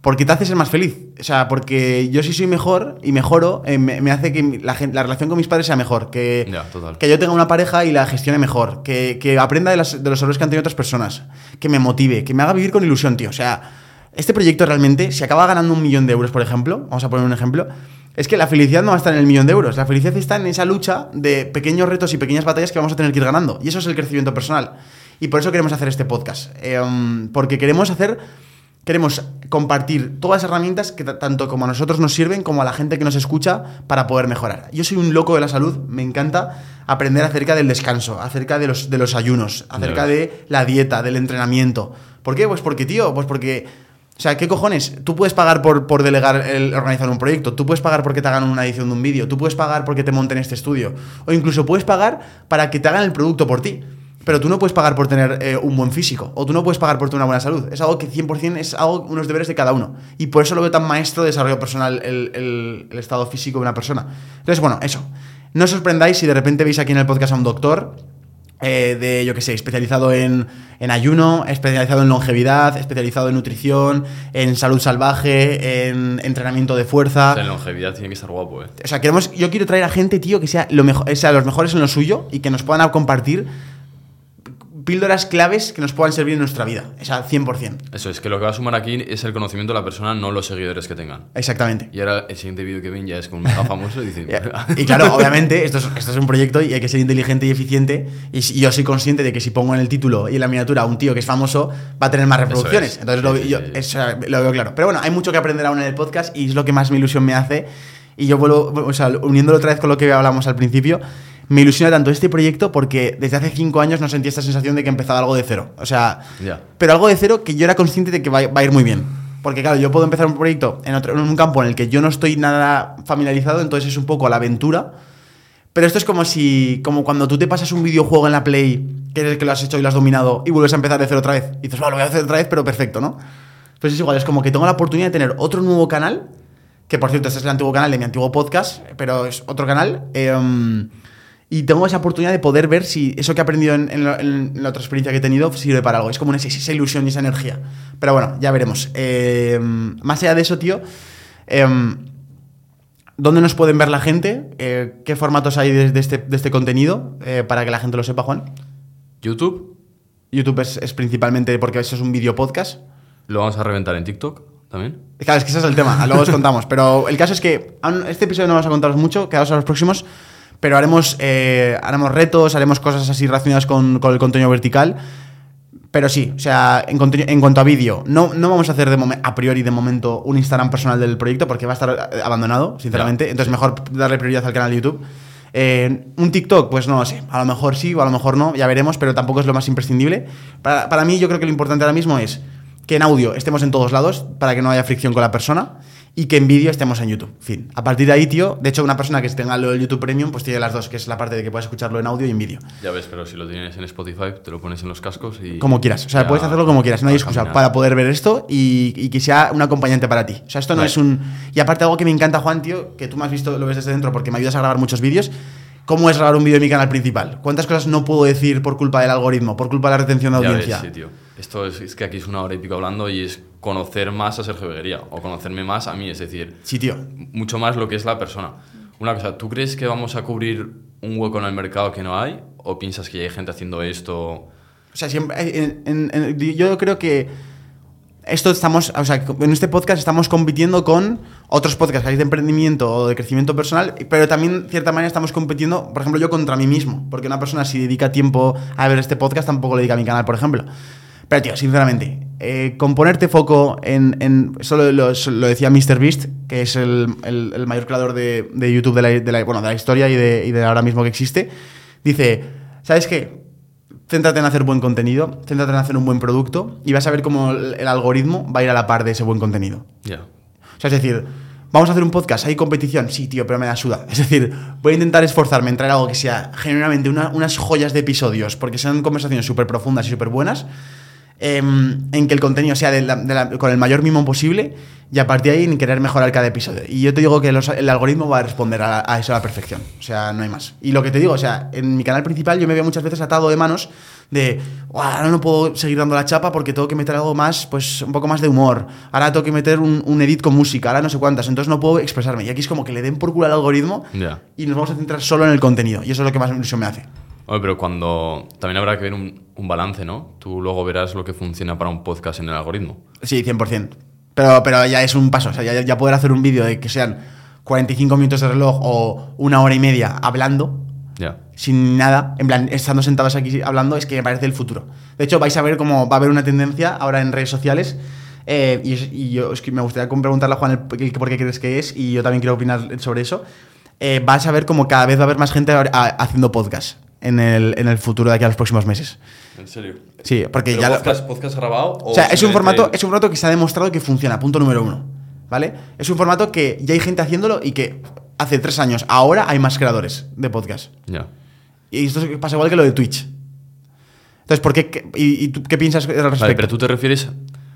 Porque te hace ser más feliz. O sea, porque yo sí soy mejor y mejoro, eh, me, me hace que la, la relación con mis padres sea mejor. Que, que yo tenga una pareja y la gestione mejor. Que, que aprenda de, las- de los errores que han tenido otras personas. Que me motive, que me haga vivir con ilusión, tío. O sea, este proyecto realmente, si acaba ganando un millón de euros, por ejemplo, vamos a poner un ejemplo, es que la felicidad no va a estar en el millón de euros. La felicidad está en esa lucha de pequeños retos y pequeñas batallas que vamos a tener que ir ganando. Y eso es el crecimiento personal. Y por eso queremos hacer este podcast. Eh, um, porque queremos hacer queremos compartir todas las herramientas que tanto como a nosotros nos sirven como a la gente que nos escucha para poder mejorar. Yo soy un loco de la salud, me encanta aprender acerca del descanso, acerca de los, de los ayunos, acerca de la dieta, del entrenamiento. ¿Por qué? Pues porque, tío, pues porque... O sea, ¿qué cojones? Tú puedes pagar por, por delegar el organizar un proyecto, tú puedes pagar porque te hagan una edición de un vídeo, tú puedes pagar porque te monten este estudio, o incluso puedes pagar para que te hagan el producto por ti. Pero tú no puedes pagar por tener eh, un buen físico, o tú no puedes pagar por tener una buena salud. Es algo que 100% es algo, unos deberes de cada uno. Y por eso lo veo tan maestro de desarrollo personal el, el- el estado físico de una persona. Entonces, bueno, eso. No os sorprendáis si de repente veis aquí en el podcast a un doctor eh, de, yo qué sé, especializado en, en ayuno, especializado en longevidad, especializado en nutrición, en salud salvaje, en entrenamiento de fuerza. O sea, en longevidad tiene que estar guapo, ¿eh? O sea, queremos, yo quiero traer a gente, tío, que sea, lo mejor, sea los mejores en lo suyo y que nos puedan compartir píldoras claves que nos puedan servir en nuestra vida. O sea, 100%. Eso es, que lo que va a sumar aquí es el conocimiento de la persona, no los seguidores que tengan. Exactamente. Y ahora el siguiente vídeo que ven ya es con un mega famoso y dice... Y claro, obviamente, esto es, esto es un proyecto y hay que ser inteligente y eficiente. Y, yo soy consciente de que si pongo en el título y en la miniatura a un tío que es famoso, va a tener más reproducciones. es. Entonces lo, sí, yo- sí, sí. eso lo veo claro. Pero bueno, hay mucho que aprender aún en el podcast y es lo que más mi ilusión me hace. Y yo vuelvo, o sea, uniéndolo otra vez con lo que hablamos al principio, me ilusiona tanto este proyecto porque desde hace cinco años no sentí esta sensación de que empezaba algo de cero. O sea, Ya. pero algo de cero que yo era consciente de que va, va a ir muy bien. Porque claro, yo puedo empezar un proyecto en, otro- en un campo en el que yo no estoy nada familiarizado, entonces es un poco a la aventura. Pero esto es como si, como cuando tú te pasas un videojuego en la Play, que es el que lo has hecho y lo has dominado, y vuelves a empezar de cero otra vez. Y dices, bueno, lo voy a hacer otra vez, pero perfecto, ¿no? Pues es igual, es como que tengo la oportunidad de tener otro nuevo canal, que por cierto, este es el antiguo canal de mi antiguo podcast, pero es otro canal. eh, y tengo esa oportunidad de poder ver si eso que he aprendido en, en la- en la otra experiencia que he tenido sirve para algo. Es como una, esa, esa ilusión y esa energía. Pero bueno, ya veremos. Eh, más allá de eso, tío, em, ¿dónde nos pueden ver la gente? Eh, ¿Qué formatos hay de, de este, de este contenido? Eh, para que la gente lo sepa, Juan. YouTube YouTube es, es principalmente porque eso es un video podcast. lo vamos a reventar en TikTok. también. Claro, es que ese es el tema, luego os contamos. Pero el caso es que este episodio no vamos a contaros mucho, quedaos a los próximos, pero haremos, eh, haremos retos, haremos cosas así relacionadas con, con el contenido vertical. Pero sí, o sea, en, en cuanto a vídeo, no, no vamos a hacer de a priori de momento un Instagram personal del proyecto porque va a estar eh, abandonado, sinceramente. Entonces, mejor darle prioridad al canal de YouTube. Eh, un TikTok, pues no lo sé. A lo mejor sí o a lo mejor no, ya veremos, pero tampoco es lo más imprescindible. Para, para mí, yo creo que lo importante ahora mismo es que en audio estemos en todos lados para que no haya fricción con la persona y que en vídeo estemos en YouTube. Fin. A partir de ahí, tío, de hecho, una persona que tenga lo del YouTube Premium, pues tiene las dos, que es la parte de que puedas escucharlo en audio y en vídeo. Ya ves, pero si lo tienes en Spotify, te lo pones en los cascos y. Como quieras. O sea, puedes hacerlo como quieras. No hay excusa caminar. para poder ver esto y, y que sea un acompañante para ti. O sea, esto no Vale. es un. Y aparte, algo que me encanta, Juan, tío, que tú me has visto, lo ves desde dentro porque me ayudas a grabar muchos vídeos. ¿Cómo es grabar un vídeo en mi canal principal? ¿Cuántas cosas no puedo decir por culpa del algoritmo, por culpa de la retención de Ya audiencia? ves, sí, tío. Esto es, es que aquí es una hora y pico hablando y es conocer más a Sergio Beguería o conocerme más a mí, es decir, Sí, tío. mucho más lo que es la persona. Una cosa, ¿tú crees que vamos a cubrir un hueco en el mercado que no hay? ¿O piensas que ya hay gente haciendo esto? O sea, siempre. en- en- en- yo creo que. Esto estamos. O sea, en este podcast estamos compitiendo con otros podcasts que hay de emprendimiento o de crecimiento personal, pero también, de cierta manera, estamos compitiendo, por ejemplo, yo contra mí mismo. Porque una persona, si dedica tiempo a ver este podcast, tampoco le dedica a mi canal, por ejemplo. Pero, tío, sinceramente, eh, con ponerte foco en. en eso lo, lo- lo decía MrBeast, que es el, el- el mayor creador de, de YouTube de la, de la- bueno, de la historia y de, y de ahora mismo que existe. Dice: ¿Sabes qué? Céntrate en hacer buen contenido, céntrate en hacer un buen producto y vas a ver cómo el, el algoritmo va a ir a la par de ese buen contenido. Ya. O sea, es decir, vamos a hacer un podcast, hay competición, sí, tío, pero me da suda. Es decir, voy a intentar esforzarme en traer algo que sea genuinamente una- unas joyas de episodios, porque sean conversaciones súper profundas y súper buenas, em, en que el contenido sea de la- de la- con el mayor mimo posible y a partir de ahí en querer mejorar cada episodio. Y yo te digo que los- el algoritmo va a responder a, a eso a la perfección. O sea, no hay más. Y lo que te digo, o sea, en mi canal principal yo me veo muchas veces atado de manos de, "Buah, ahora no puedo seguir dando la chapa porque tengo que meter algo más, pues un poco más de humor. Ahora tengo que meter un, un edit con música, ahora no sé cuántas. Entonces no puedo expresarme. Y aquí es como que le den por culo al algoritmo y nos vamos a centrar solo en el contenido. Y eso es lo que más ilusión me hace. Hombre, pero cuando. También habrá que ver un, un balance, ¿no? Tú luego verás lo que funciona para un podcast en el algoritmo. Sí, 100%. Pero, pero ya es un paso. O sea, ya, ya poder hacer un vídeo de que sean 45 minutos de reloj o una hora y media hablando, Ya. sin nada, en plan, estando sentados aquí hablando, es que me parece el futuro. De hecho, vais a ver cómo va a haber una tendencia ahora en redes sociales. eh, y, yo es que me gustaría preguntarle a Juan el, el por qué crees que es, y yo también quiero opinar sobre eso. Eh, vas a ver como cada vez va a haber más gente a- haciendo podcast en el, en el futuro de aquí a los próximos meses. ¿En serio? Sí, porque ¿Pero ya. lo- podcast, podcast grabado? o sea, es un, formato, es un formato que se ha demostrado que funciona, punto número uno. ¿Vale? Es un formato que ya hay gente haciéndolo y que hace tres años, ahora hay más creadores de podcast. Ya. Y esto pasa igual que lo de Twitch. Entonces, ¿por qué? qué- y, y tú qué piensas al respecto? Vale, pero tú te refieres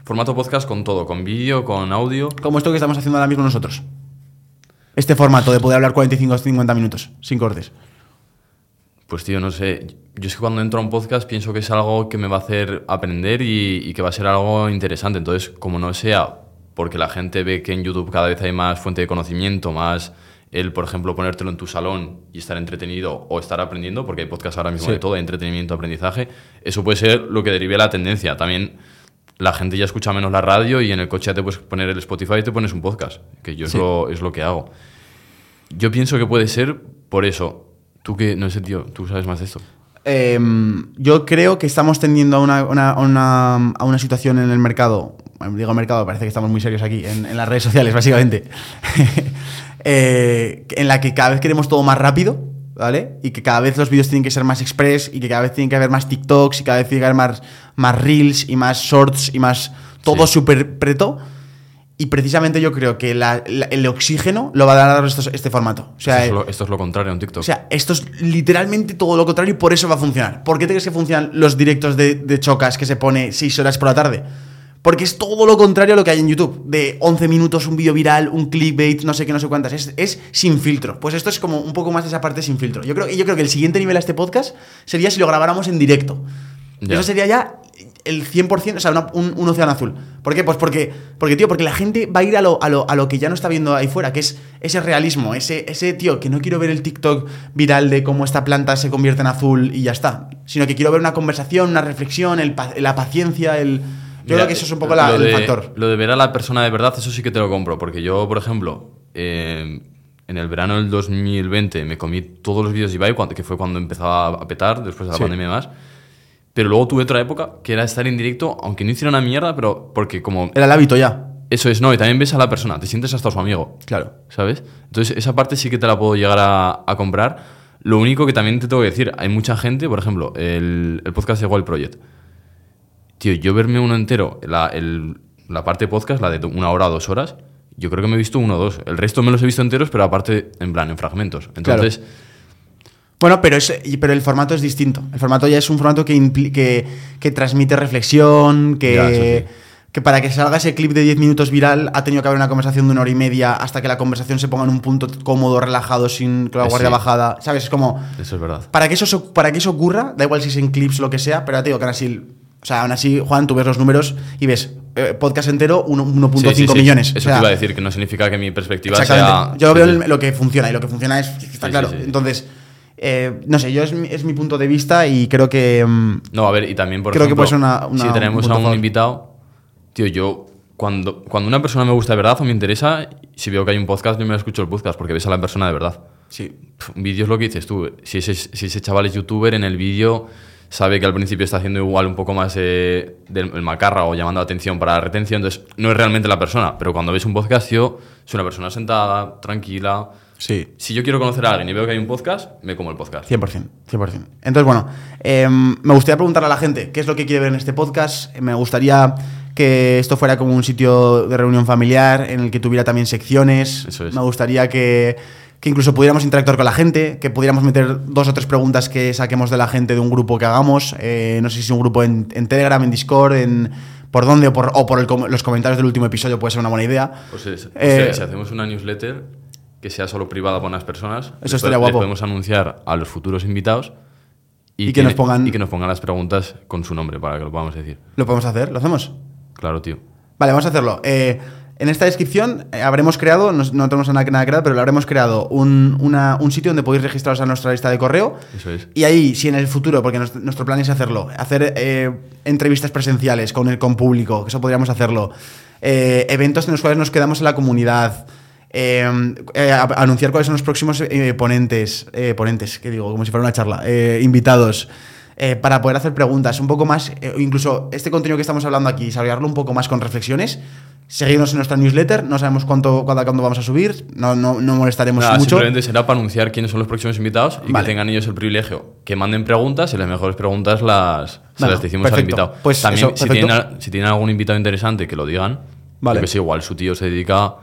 formato podcast con todo, con vídeo, con audio. Como esto que estamos haciendo ahora mismo nosotros. Este formato de poder hablar 45 o 50 minutos, sin cortes. Pues tío, no sé. Yo es que cuando entro a un podcast pienso que es algo que me va a hacer aprender y, y que va a ser algo interesante. Entonces, como no sea porque la gente ve que en YouTube cada vez hay más fuente de conocimiento, más el, por ejemplo, ponértelo en tu salón y estar entretenido o estar aprendiendo, porque hay podcasts ahora mismo Sí. de todo, de entretenimiento, aprendizaje, eso puede ser lo que derive la tendencia. También la gente ya escucha menos la radio y en el coche ya te puedes poner el Spotify y te pones un podcast, que yo es, Sí. lo, es lo que hago. Yo pienso que puede ser por eso. Tú que, no sé, tío, tú sabes más de esto. Eh, yo creo que estamos tendiendo a una, una- una- a una situación en el mercado. digo mercado, parece que estamos muy serios aquí, en, en las redes sociales, básicamente. eh, en la que cada vez queremos todo más rápido, ¿vale? Y que cada vez los vídeos tienen que ser más express y que cada vez tienen que haber más TikToks y cada vez tiene que haber más, más Reels y más Shorts y más. Todo Sí. súper preto. Y precisamente yo creo que la- la- el oxígeno lo va a dar estos- este formato. O sea, esto, es lo, esto es lo contrario a un TikTok. o sea, esto es literalmente todo lo contrario y por eso va a funcionar. ¿Por qué te crees que funcionan los directos de, de chocas que se pone 6 horas por la tarde? Porque es todo lo contrario a lo que hay en YouTube. De 11 minutos, un vídeo viral, un clickbait, no sé qué, no sé cuántas. Es, es sin filtro. Pues esto es como un poco más de esa parte sin filtro. Yo creo, yo creo que el siguiente nivel a este podcast sería si lo grabáramos en directo. Ya. Eso sería ya el 100%, o sea, una- un, un océano azul. ¿Por qué? Pues porque, porque, tío, porque la gente va a ir a lo, a, lo, a lo que ya no está viendo ahí fuera, que es ese realismo, ese, ese, tío, que no quiero ver el TikTok viral de cómo esta planta se convierte en azul y ya está, sino que quiero ver una conversación, una reflexión, el la paciencia, el, Yo Mira, creo que eso es un poco la- lo el de- factor. Lo de ver a la persona de verdad, eso sí que te lo compro. Porque yo, por ejemplo, eh, en el verano del 2020 me comí todos los vídeos de Ibai, cuando- que fue cuando empezaba a petar, después de la Sí. pandemia y demás. Pero luego tuve otra época que era estar en directo, aunque no hiciera una mierda, pero porque como... Era el hábito ya. Eso es, no, y también ves a la persona, te sientes hasta su amigo. Claro. ¿sabes? Entonces, esa parte sí que te la puedo llegar a, a comprar. Lo único que también te tengo que decir, hay mucha gente, por ejemplo, el, el podcast de Wild Project. Tío, yo verme uno entero, la, el- la parte podcast, la de una hora o dos horas, yo creo que me he visto uno o dos. El resto me los he visto enteros, pero aparte, en plan, en fragmentos. Entonces, Bueno, pero, es, pero el formato es distinto. El formato ya es un formato que, impli- que, que transmite reflexión, que, Ya, eso que para que salga ese clip de 10 minutos viral ha tenido que haber una conversación de una hora y media hasta que la conversación se ponga en un punto cómodo, relajado, sin la Eh, guardia sí. bajada. ¿Sabes? Es como... eso es verdad. Para que eso, so- para que eso ocurra, da igual si es en clips o lo que sea, pero ya te digo que aún así... O sea, aún así, Juan, tú ves los números y ves eh, podcast entero, uno- 1.5 Sí, sí, sí. millones. Eso O sea, te iba a decir, que no significa que mi perspectiva Exactamente. sea... Yo sí, veo sí. lo que funciona y lo que funciona es está Sí, claro. sí, sí. Entonces, eh, no sé, yo es mi, es mi punto de vista y creo que mm, No, a ver, y también, por Creo que puede ser una- una- si tenemos un a un favor. invitado, tío, yo, cuando, cuando una persona me gusta de verdad o me interesa, si veo que hay un podcast, yo me escucho el podcast porque ves a la persona de verdad. sí. Un vídeo es lo que dices tú. Si ese, si ese chaval es youtuber, en el vídeo sabe que al principio está haciendo igual un poco más eh, del el macarra o llamando atención para la retención, entonces no es realmente la persona. Pero cuando ves un podcast, tío, es una persona sentada, tranquila. Sí. Si yo quiero conocer a alguien y veo que hay un podcast, me como el podcast. 100%, 100%. Entonces, bueno, eh, me gustaría preguntarle a la gente qué es lo que quiere ver en este podcast. Me gustaría que esto fuera como un sitio de reunión familiar en el que tuviera también secciones. Eso es. Me gustaría que, que incluso pudiéramos interactuar con la gente, que pudiéramos meter dos o tres preguntas que saquemos de la gente de un grupo que hagamos. Eh, no sé si es un grupo en, en Telegram, en Discord, en por dónde o por, o por el com- los comentarios del último episodio puede ser una buena idea. Pues es, o Eh, sea, si hacemos una newsletter que sea solo privada para unas personas, les estaría po- guapo. podemos anunciar a los futuros invitados Y que nos pongan- y que nos pongan las preguntas con su nombre para que lo podamos decir. ¿Lo podemos hacer? ¿Lo hacemos? Claro, tío. Vale, vamos a hacerlo. Eh, en esta descripción eh, habremos creado, no, no tenemos nada, nada creado, pero lo habremos creado un, una- un sitio donde podéis registraros a nuestra lista de correo. Eso es. Y ahí, si en el futuro, porque nuestro, nuestro plan es hacerlo, hacer eh, entrevistas presenciales con el con público, que eso podríamos hacerlo, eventos en los cuales nos quedamos en la comunidad, eh, eh, anunciar cuáles son los próximos eh, ponentes, eh, ponentes, que digo, como si fuera una charla, invitados. para poder hacer preguntas un poco más, incluso este contenido que estamos hablando aquí, desarrollarlo un poco más con reflexiones, seguirnos en nuestra newsletter, no sabemos cuánto, cuándo, cuándo vamos a subir, no, no, no molestaremos Nada, mucho. simplemente será para anunciar quiénes son los próximos invitados y Vale. que tengan ellos el privilegio que manden preguntas y las mejores preguntas las, se Vale, las decimos al invitado. Pues También, eso, si, tienen, a- si tienen algún invitado interesante, que lo digan. Vale. Yo que sé, igual su tío se dedica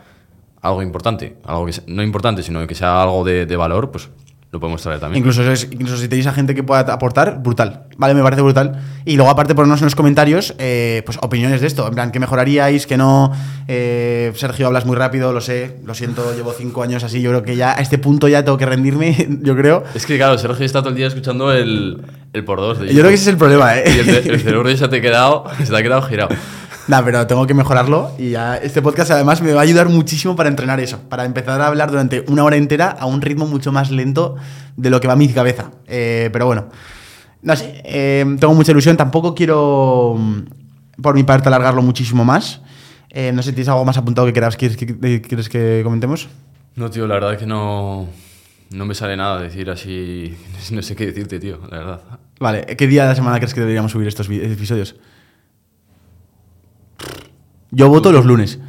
algo importante, algo que se- no importante, sino que sea algo de, de valor, pues lo podemos traer también. Incluso, incluso si tenéis a gente que pueda aportar, brutal. Vale, me parece brutal. Y luego, aparte, ponernos en los comentarios eh, pues opiniones de esto. En plan, ¿qué mejoraríais? ¿Qué no? Eh, Sergio, hablas muy rápido, lo sé. Lo siento, llevo cinco años así. Yo creo que ya a este punto ya tengo que rendirme, yo creo. Es que claro, Sergio está todo el día escuchando el, el por dos de Yo creo que ese es el problema, ¿eh? Y el, el cerebro ya se te, ha quedado, se te ha quedado girado. Nah, pero tengo que mejorarlo y ya este podcast además me va a ayudar muchísimo para entrenar eso, para empezar a hablar durante una hora entera a un ritmo mucho más lento de lo que va mi cabeza. Eh, pero bueno, no sé, eh, tengo mucha ilusión, tampoco quiero mm, por mi parte alargarlo muchísimo más. Eh, no sé si tienes algo más apuntado que quieras, quieres, que, quieres que comentemos. No, tío, la verdad es que no, no me sale nada decir así. No sé qué decirte, tío, la verdad. Vale, ¿qué día de la semana crees que deberíamos subir estos episodios? Yo voto los lunes.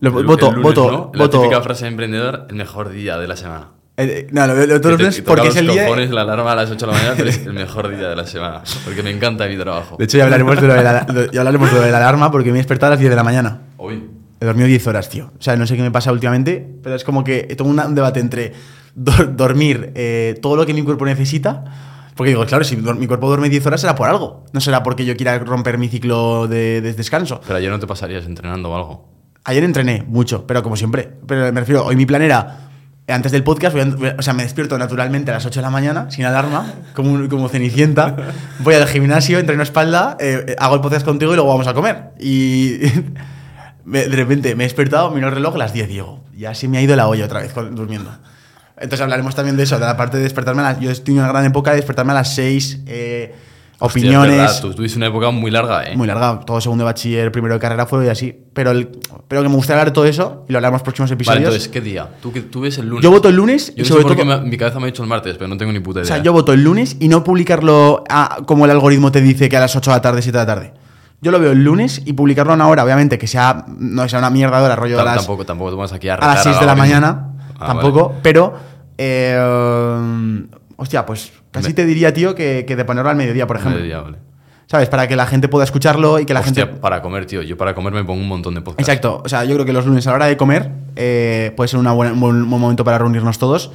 Lo- El- voto, el lunes, voto, ¿no? La voto. típica frase de emprendedor, el mejor día de la semana. Eh, no, lo lo todos Que los te- lunes te porque es el día. cojones la alarma a las 8 de la mañana, pero es el mejor día de la semana. Porque me encanta mi trabajo. De hecho, ya hablaremos de lo de la, de- ya hablaremos de lo de la alarma porque me he despertado a las 10 de la mañana. Hoy. He dormido 10 horas, tío. O sea, no sé qué me pasa últimamente, pero es como que tengo un debate entre dor- dormir eh, todo lo que mi cuerpo necesita. Porque digo, claro, si mi cuerpo duerme 10 horas será por algo. No será porque yo quiera romper mi ciclo de, de descanso. Pero ayer no te pasarías entrenando o algo. Ayer entrené mucho, pero como siempre. Pero me refiero, hoy mi plan era, antes del podcast, voy a- a- o sea, me despierto naturalmente a las 8 de la mañana, sin alarma, como, como cenicienta. Voy al gimnasio, entreno espalda, eh, hago el podcast contigo y luego vamos a comer. Y de repente me he despertado, miro el reloj, las 10, digo, ya se me ha ido la olla otra vez durmiendo. Entonces hablaremos también de eso, de la parte de despertarme a las... Yo estoy en una gran época de despertarme a las 6, eh, opiniones. tú tuviste una época muy larga, ¿eh? Muy larga, todo segundo de bachiller, primero de carrera fue así. Pero, el, pero que me gustaría hablar de todo eso y lo hablaremos en los próximos Vale, episodios. entonces, ¿qué día? ¿Tú, que- tú ves el lunes? yo voto el lunes Yo y no sobre sé por qué todo. me- mi cabeza me ha dicho el martes, pero no tengo ni puta O idea. sea, yo voto el lunes y no publicarlo a- como el algoritmo te dice que a las 8 de la tarde, 7 de la tarde. Yo lo veo el lunes y publicarlo a una hora, obviamente, que sea no sea una mierda de hora, rollo Ta- a las, tampoco, tampoco te vamos aquí a a las retar 6 al de la mañana. Ah, tampoco, vale. pero. eh, hostia, pues casi Me- te diría, tío, que, que de ponerlo al mediodía, por ejemplo. Mediodía, vale. ¿Sabes? Para que la gente pueda escucharlo y que la Hostia, gente. para comer, tío. Yo para comer me pongo un montón de podcasts. Exacto. O sea, yo creo que los lunes a la hora de comer eh, puede ser una buena- un buen, momento para reunirnos todos.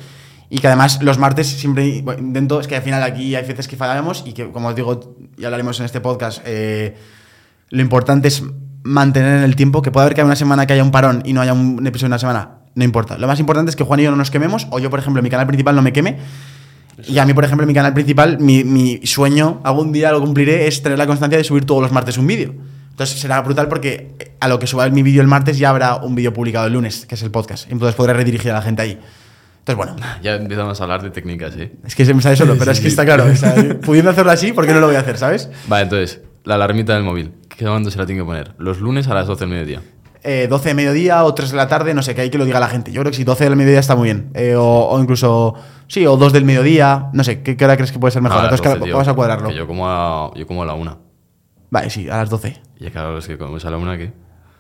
Y que además los martes siempre bueno, intento, es que al final aquí hay veces que fallamos y que, como os digo, ya hablaremos en este podcast, eh, lo importante es mantener en el tiempo, que puede haber que haya una semana que haya un parón y no haya un episodio en una semana, no importa. Lo más importante es que Juan y yo no nos quememos, o yo, por ejemplo, en mi canal principal no me queme. Y a mí, por ejemplo, en mi canal principal, mi, mi sueño, algún día lo cumpliré, es tener la constancia de subir todos los martes un vídeo. Entonces será brutal porque a lo que suba mi vídeo el martes ya habrá un vídeo publicado el lunes, que es el podcast. Entonces podré redirigir a la gente ahí. Entonces, bueno, Ya empezamos a hablar de técnicas, ¿eh? es que se me sale solo, pero es que está claro. o sea, pudiendo hacerlo así, ¿por qué no lo voy a hacer, sabes? Vale, entonces, la alarmita del móvil. ¿Qué momento se la tiene que poner? Los lunes a las 12 del mediodía. Eh, 12 de mediodía o 3 de la tarde, no sé, que hay que lo diga la gente. Yo creo que sí, 12 del mediodía está muy bien. Eh, o, o incluso, sí, o 2 del mediodía, no sé, ¿qué, qué hora crees que puede ser mejor? A Entonces, 12, tío, vamos a cuadrarlo. Yo como a, yo como a la una. Vale, sí, a las 12. Y claro, es que comemos a la una, ¿qué?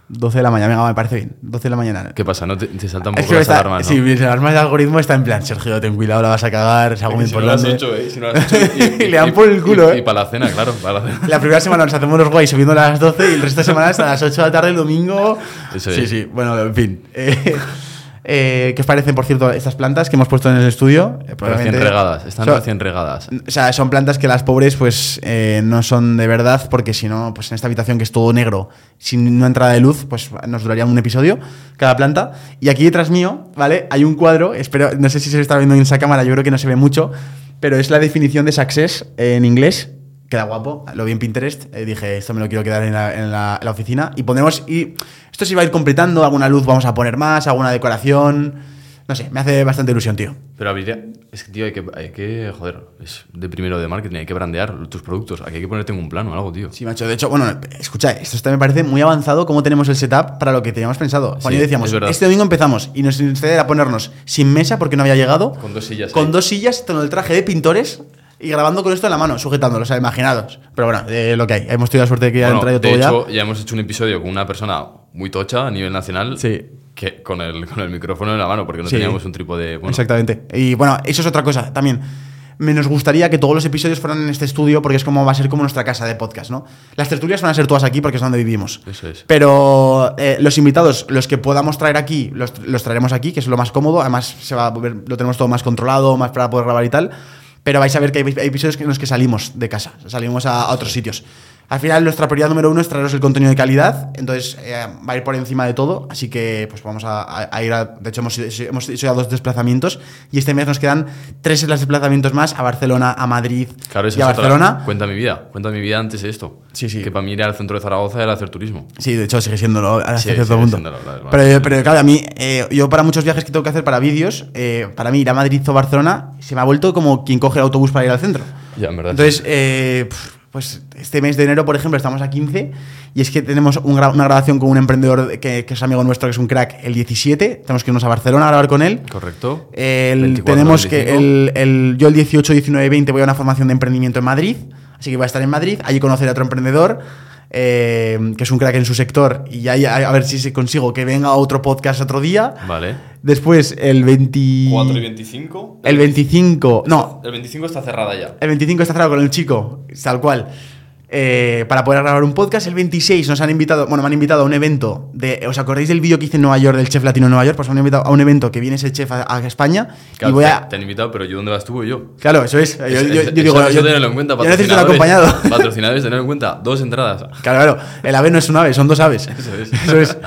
12 de la mañana, venga, me parece bien. 12 de la mañana. ¿Qué pasa? ¿No te, te saltan un poco las está, alarmas, no? sí, mis alarmas de algoritmo está en plan, Sergio, ten cuidado, la vas a cagar, es algo muy Si no a las importante. 8, ¿eh? Si no las 8 Y le dan por el culo, y, ¿eh? Y para la cena, claro, para la cena. La primera semana nos hacemos los guays subiendo a las 12 y el resto de semanas a las 8 de la tarde el domingo. Eso sí, es. sí, bueno, en fin. Eh, eh, ¿Qué os parecen, por cierto, estas plantas que hemos puesto en el estudio? Eh, Recién regadas, están son- recién regadas. O sea, son plantas que las pobres, pues, eh, no son de verdad, porque si no, pues en esta habitación que es todo negro, sin una entrada de luz, pues nos duraría un episodio cada planta. Y aquí detrás mío, ¿vale? Hay un cuadro, espero, no sé si se está viendo en esa cámara, yo creo que no se ve mucho, pero es la definición de success en inglés. Queda guapo, lo vi en Pinterest, eh, dije, esto me lo quiero quedar en la, en la- en la oficina. Y ponemos, y esto se va a ir completando, alguna luz vamos a poner más, alguna decoración. No sé, me hace bastante ilusión, tío. Pero habría. Es que, tío, hay que, hay que. Joder, es de primero de marketing, hay que brandear tus productos. Aquí hay que ponerte en un plano o algo, tío. Sí, macho. De hecho, bueno, escucha, esto está- me parece muy avanzado cómo tenemos el setup para lo que teníamos pensado. Juan y Sí, yo decíamos, es este domingo empezamos y nos era ponernos sin mesa porque no había llegado. Con dos sillas Con ahí. dos sillas, con el traje de pintores y grabando con esto en la mano, sujetándolo, o sea, imaginados. Pero bueno, eh, lo que hay. Hemos tenido la suerte de que Bueno, han traído de todo hecho, ya. ya. hemos hecho un episodio con una persona muy tocha a nivel nacional. Sí. Que con el, con el micrófono en la mano, porque no Sí. teníamos un trípode. Bueno, Exactamente. Y bueno, eso es otra cosa también. Me nos gustaría que todos los episodios fueran en este estudio porque es como va a ser como nuestra casa de podcast, ¿no? Las tertulias van a ser todas aquí porque es donde vivimos. Eso es. Pero eh, los invitados, los que podamos traer aquí, los, los traeremos aquí, que es lo más cómodo. Además, se va a lo tenemos todo más controlado, más para poder grabar y tal. Pero vais a ver que hay, episodios en los que salimos de casa, salimos a, a otros sitios. Al final, nuestra prioridad número uno es traeros el contenido de calidad, entonces eh, va a ir por encima de todo. Así que, pues vamos a, a- a ir a. De hecho, hemos, hemos hecho ya dos desplazamientos y este mes nos quedan tres desplazamientos más a Barcelona, a Madrid Claro, y a es otra- Barcelona. Cuenta mi vida. Cuenta mi vida antes de esto. Sí, sí. Que para mí ir al centro de Zaragoza era hacer turismo. Sí, de hecho sigue siéndolo hasta Sí, cierto punto. siéndolo, pero, pero claro, a mí, eh, yo para muchos viajes que tengo que hacer para vídeos, eh, para mí ir a Madrid o Barcelona, se me ha vuelto como quien coge el autobús para ir al centro. Ya, en verdad. Entonces, eh, pues este mes de enero, por ejemplo, estamos a 15 y es que tenemos un gra- una grabación con un emprendedor que, que es amigo nuestro, que es un crack, el 17. Tenemos que irnos a Barcelona a grabar con él. Correcto. El- 24, tenemos que 25. el, el- yo el 18, 19 20 voy a una formación de emprendimiento en Madrid, así que voy a estar en Madrid, allí conoceré a otro emprendedor eh, que es un crack en su sector y ahí a, a ver si se consigo que venga a otro podcast otro día. Vale. Después el 20 4 y 25. el 25, no, El 25 está cerrada ya. el 25 está cerrado con el chico, tal cual. Eh, para poder grabar un podcast. El 26 nos han invitado, bueno, me han invitado a un evento de. ¿Os acordáis del vídeo que hice en Nueva York del chef latino en Nueva York? Pues me han invitado a un evento que viene ese chef a, a España Claro, y voy te- a. Te han invitado, pero yo dónde vas tú yo. Claro, eso es. Yo, Es- yo- es- yo digo, eso yo, tenerlo en cuenta, yo necesito patrocinadores. acompañado. Patrocinadores, tener en cuenta dos entradas. Claro, claro. El ave no es un ave, son dos aves. Eso es. Eso es.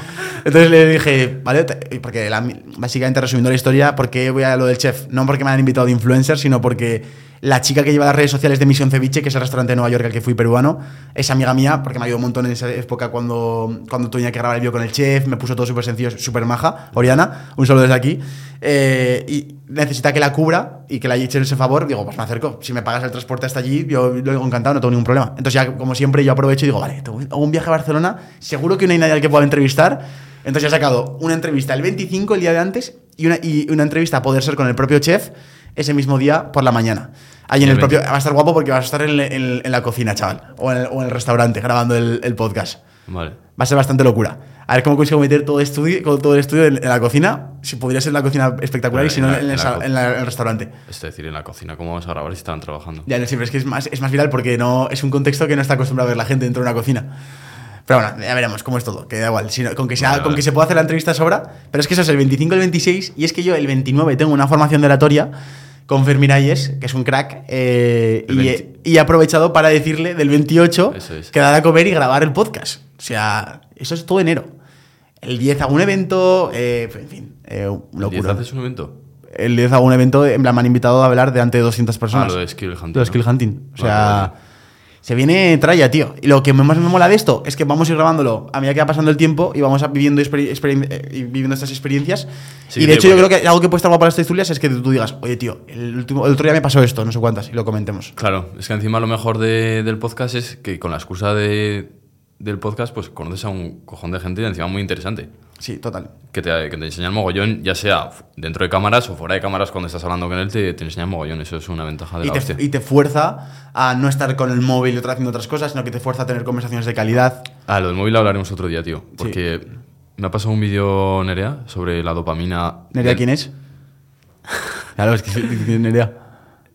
Entonces le dije, vale, porque la- básicamente resumiendo la historia, ¿por qué voy a lo del chef? No porque me han invitado de influencer, sino porque La chica que lleva las redes sociales de Misión Ceviche, que es el restaurante de Nueva York al que fui peruano, es amiga mía, porque me ayudó un montón en esa época cuando, cuando tenía que grabar el vídeo con el chef, me puso todo súper sencillo, súper maja. Oriana, un saludo desde aquí. Eh, y necesita que la cubra y que la echen ese favor, digo, pues me acerco. Si me pagas el transporte hasta allí, yo lo digo encantado, no tengo ningún problema. Entonces ya, como siempre, yo aprovecho y digo, vale, tengo un viaje a Barcelona, seguro que no hay nadie al que pueda entrevistar. Entonces ya he sacado una entrevista el 25, el día de antes, y una, y una entrevista a poder ser con el propio chef ese mismo día por la mañana. Ahí en El propio. 20. Va a estar guapo porque vas a estar en, en- en la cocina, chaval. O en el, o en el restaurante grabando el, el podcast. Vale. Va a ser bastante locura. A ver cómo consigo meter todo, estudio, todo el estudio en, en la cocina. Si podría ser la cocina espectacular Bueno, y si no en en, el, en la en en el restaurante. Es decir, en la cocina, ¿cómo vamos a grabar si están trabajando? Ya no sé, pero es que es más, es más viral porque no, es un contexto que no está acostumbrado a ver la gente dentro de una cocina. Pero bueno, ya veremos cómo es todo, que da igual. Si no- con que, sea, Vale, con vale. que se pueda hacer la entrevista sobra. Pero es que eso es el 25 y el 26. Y es que yo el 29 tengo una formación de oratoria con Fermín Ayes, que es un crack. eh, y, 20. he, y he aprovechado para decirle del 28 Eso es. quedar a comer y grabar el podcast. O sea, eso es todo enero. El 10 hago un evento, eh, en fin, eh, ¿El 10 locura. haces un evento? El 10 hago un evento, en plan, me han invitado a hablar delante de 200 personas. Ah, lo de Skill Hunting. Lo de ¿no? Skill Hunting. O sea, vale. Se viene tralla, tío. Y lo que más me mola de esto es que vamos a ir grabándolo a medida que va pasando el tiempo y vamos a viviendo, eh, viviendo estas experiencias. Sí, y de hecho, yo creo que algo que puede estar guapo para estas historias es que tú digas, oye, tío, el, último, el otro día me pasó esto, no sé cuántas, y lo comentemos. Claro, es que encima lo mejor de- del podcast es que con la excusa de, del podcast, pues conoces a un cojón de gente y encima muy interesante. Sí, total. Que te, que te enseña el mogollón, ya sea dentro de cámaras o fuera de cámaras cuando estás hablando con él, te, te enseña el mogollón. Eso es una ventaja de Y la hostia. te, y te fuerza a no estar con el móvil y otra haciendo otras cosas, sino que te fuerza a tener conversaciones de calidad. Ah, lo del móvil hablaremos otro día, tío. Porque me ha pasado un vídeo, Nerea, sobre la dopamina. ¿Nerea del- quién es? Claro, es que ¿quién es Nerea.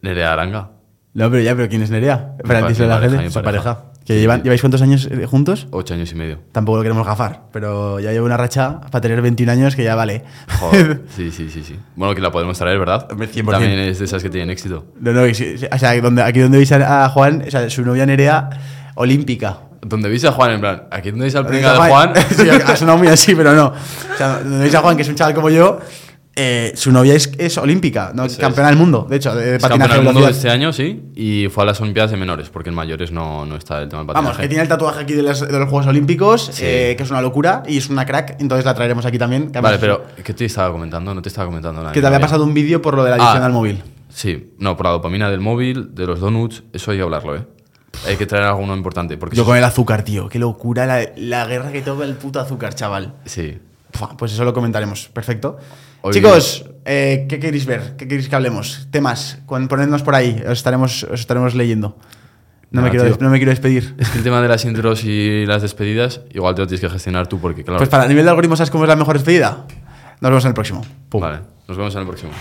Nerea Aranga. No, pero ya, pero ¿quién es Nerea? Para mi la gente, su pareja. pareja. ¿Que llevan. ¿Lleváis cuántos años eh, juntos? Ocho años y medio. Tampoco lo queremos gafar, pero ya llevo una racha para tener 21 años que ya vale. Joder. sí, sí, sí, sí. Bueno, que la podemos traer, ¿verdad? Hombre, 100%. También es de esas que tienen éxito. No, no, o sea, donde, aquí donde veis a, Juan, o sea, su novia Nerea, olímpica. Donde veis a Juan, en plan, aquí donde veis al veis de Juan. sí, ha sonado muy así, pero no. O sea, donde veis a Juan, que es un chaval como yo, eh, su novia es, es olímpica, ¿no? Eso campeona del mundo, de hecho, de, de patinaje del mundo de este año, sí. Y fue a las Olimpiadas de menores, porque en mayores no, no está el tema del patinaje. Vamos, que tiene el tatuaje aquí de los, de los Juegos Olímpicos, Sí. eh, que es una locura, y es una crack, entonces la traeremos aquí también. que Vale, pero ¿qué te estaba comentando? No te estaba comentando nada. Que te había pasado un vídeo por lo de la adicción Ah. al móvil. Sí, no, por la dopamina del móvil, de los donuts, eso hay que hablarlo, ¿eh? Hay que traer alguno importante. Porque Yo con el azúcar, tío. Qué locura la, la guerra que toca el puto azúcar, chaval. Sí. Pues eso lo comentaremos. Perfecto. Hoy- Chicos, eh, ¿qué queréis ver? ¿Qué queréis que hablemos? Temas. Ponednos por ahí. Os estaremos, os estaremos leyendo. No, me quiero, tío. no me quiero despedir. Es que el tema de las intros y las despedidas, igual te lo tienes que gestionar tú, porque claro. Pues para el nivel de algoritmos, ¿sabes cómo es la mejor despedida? Nos vemos en el próximo. Pum. Vale, nos vemos en el próximo.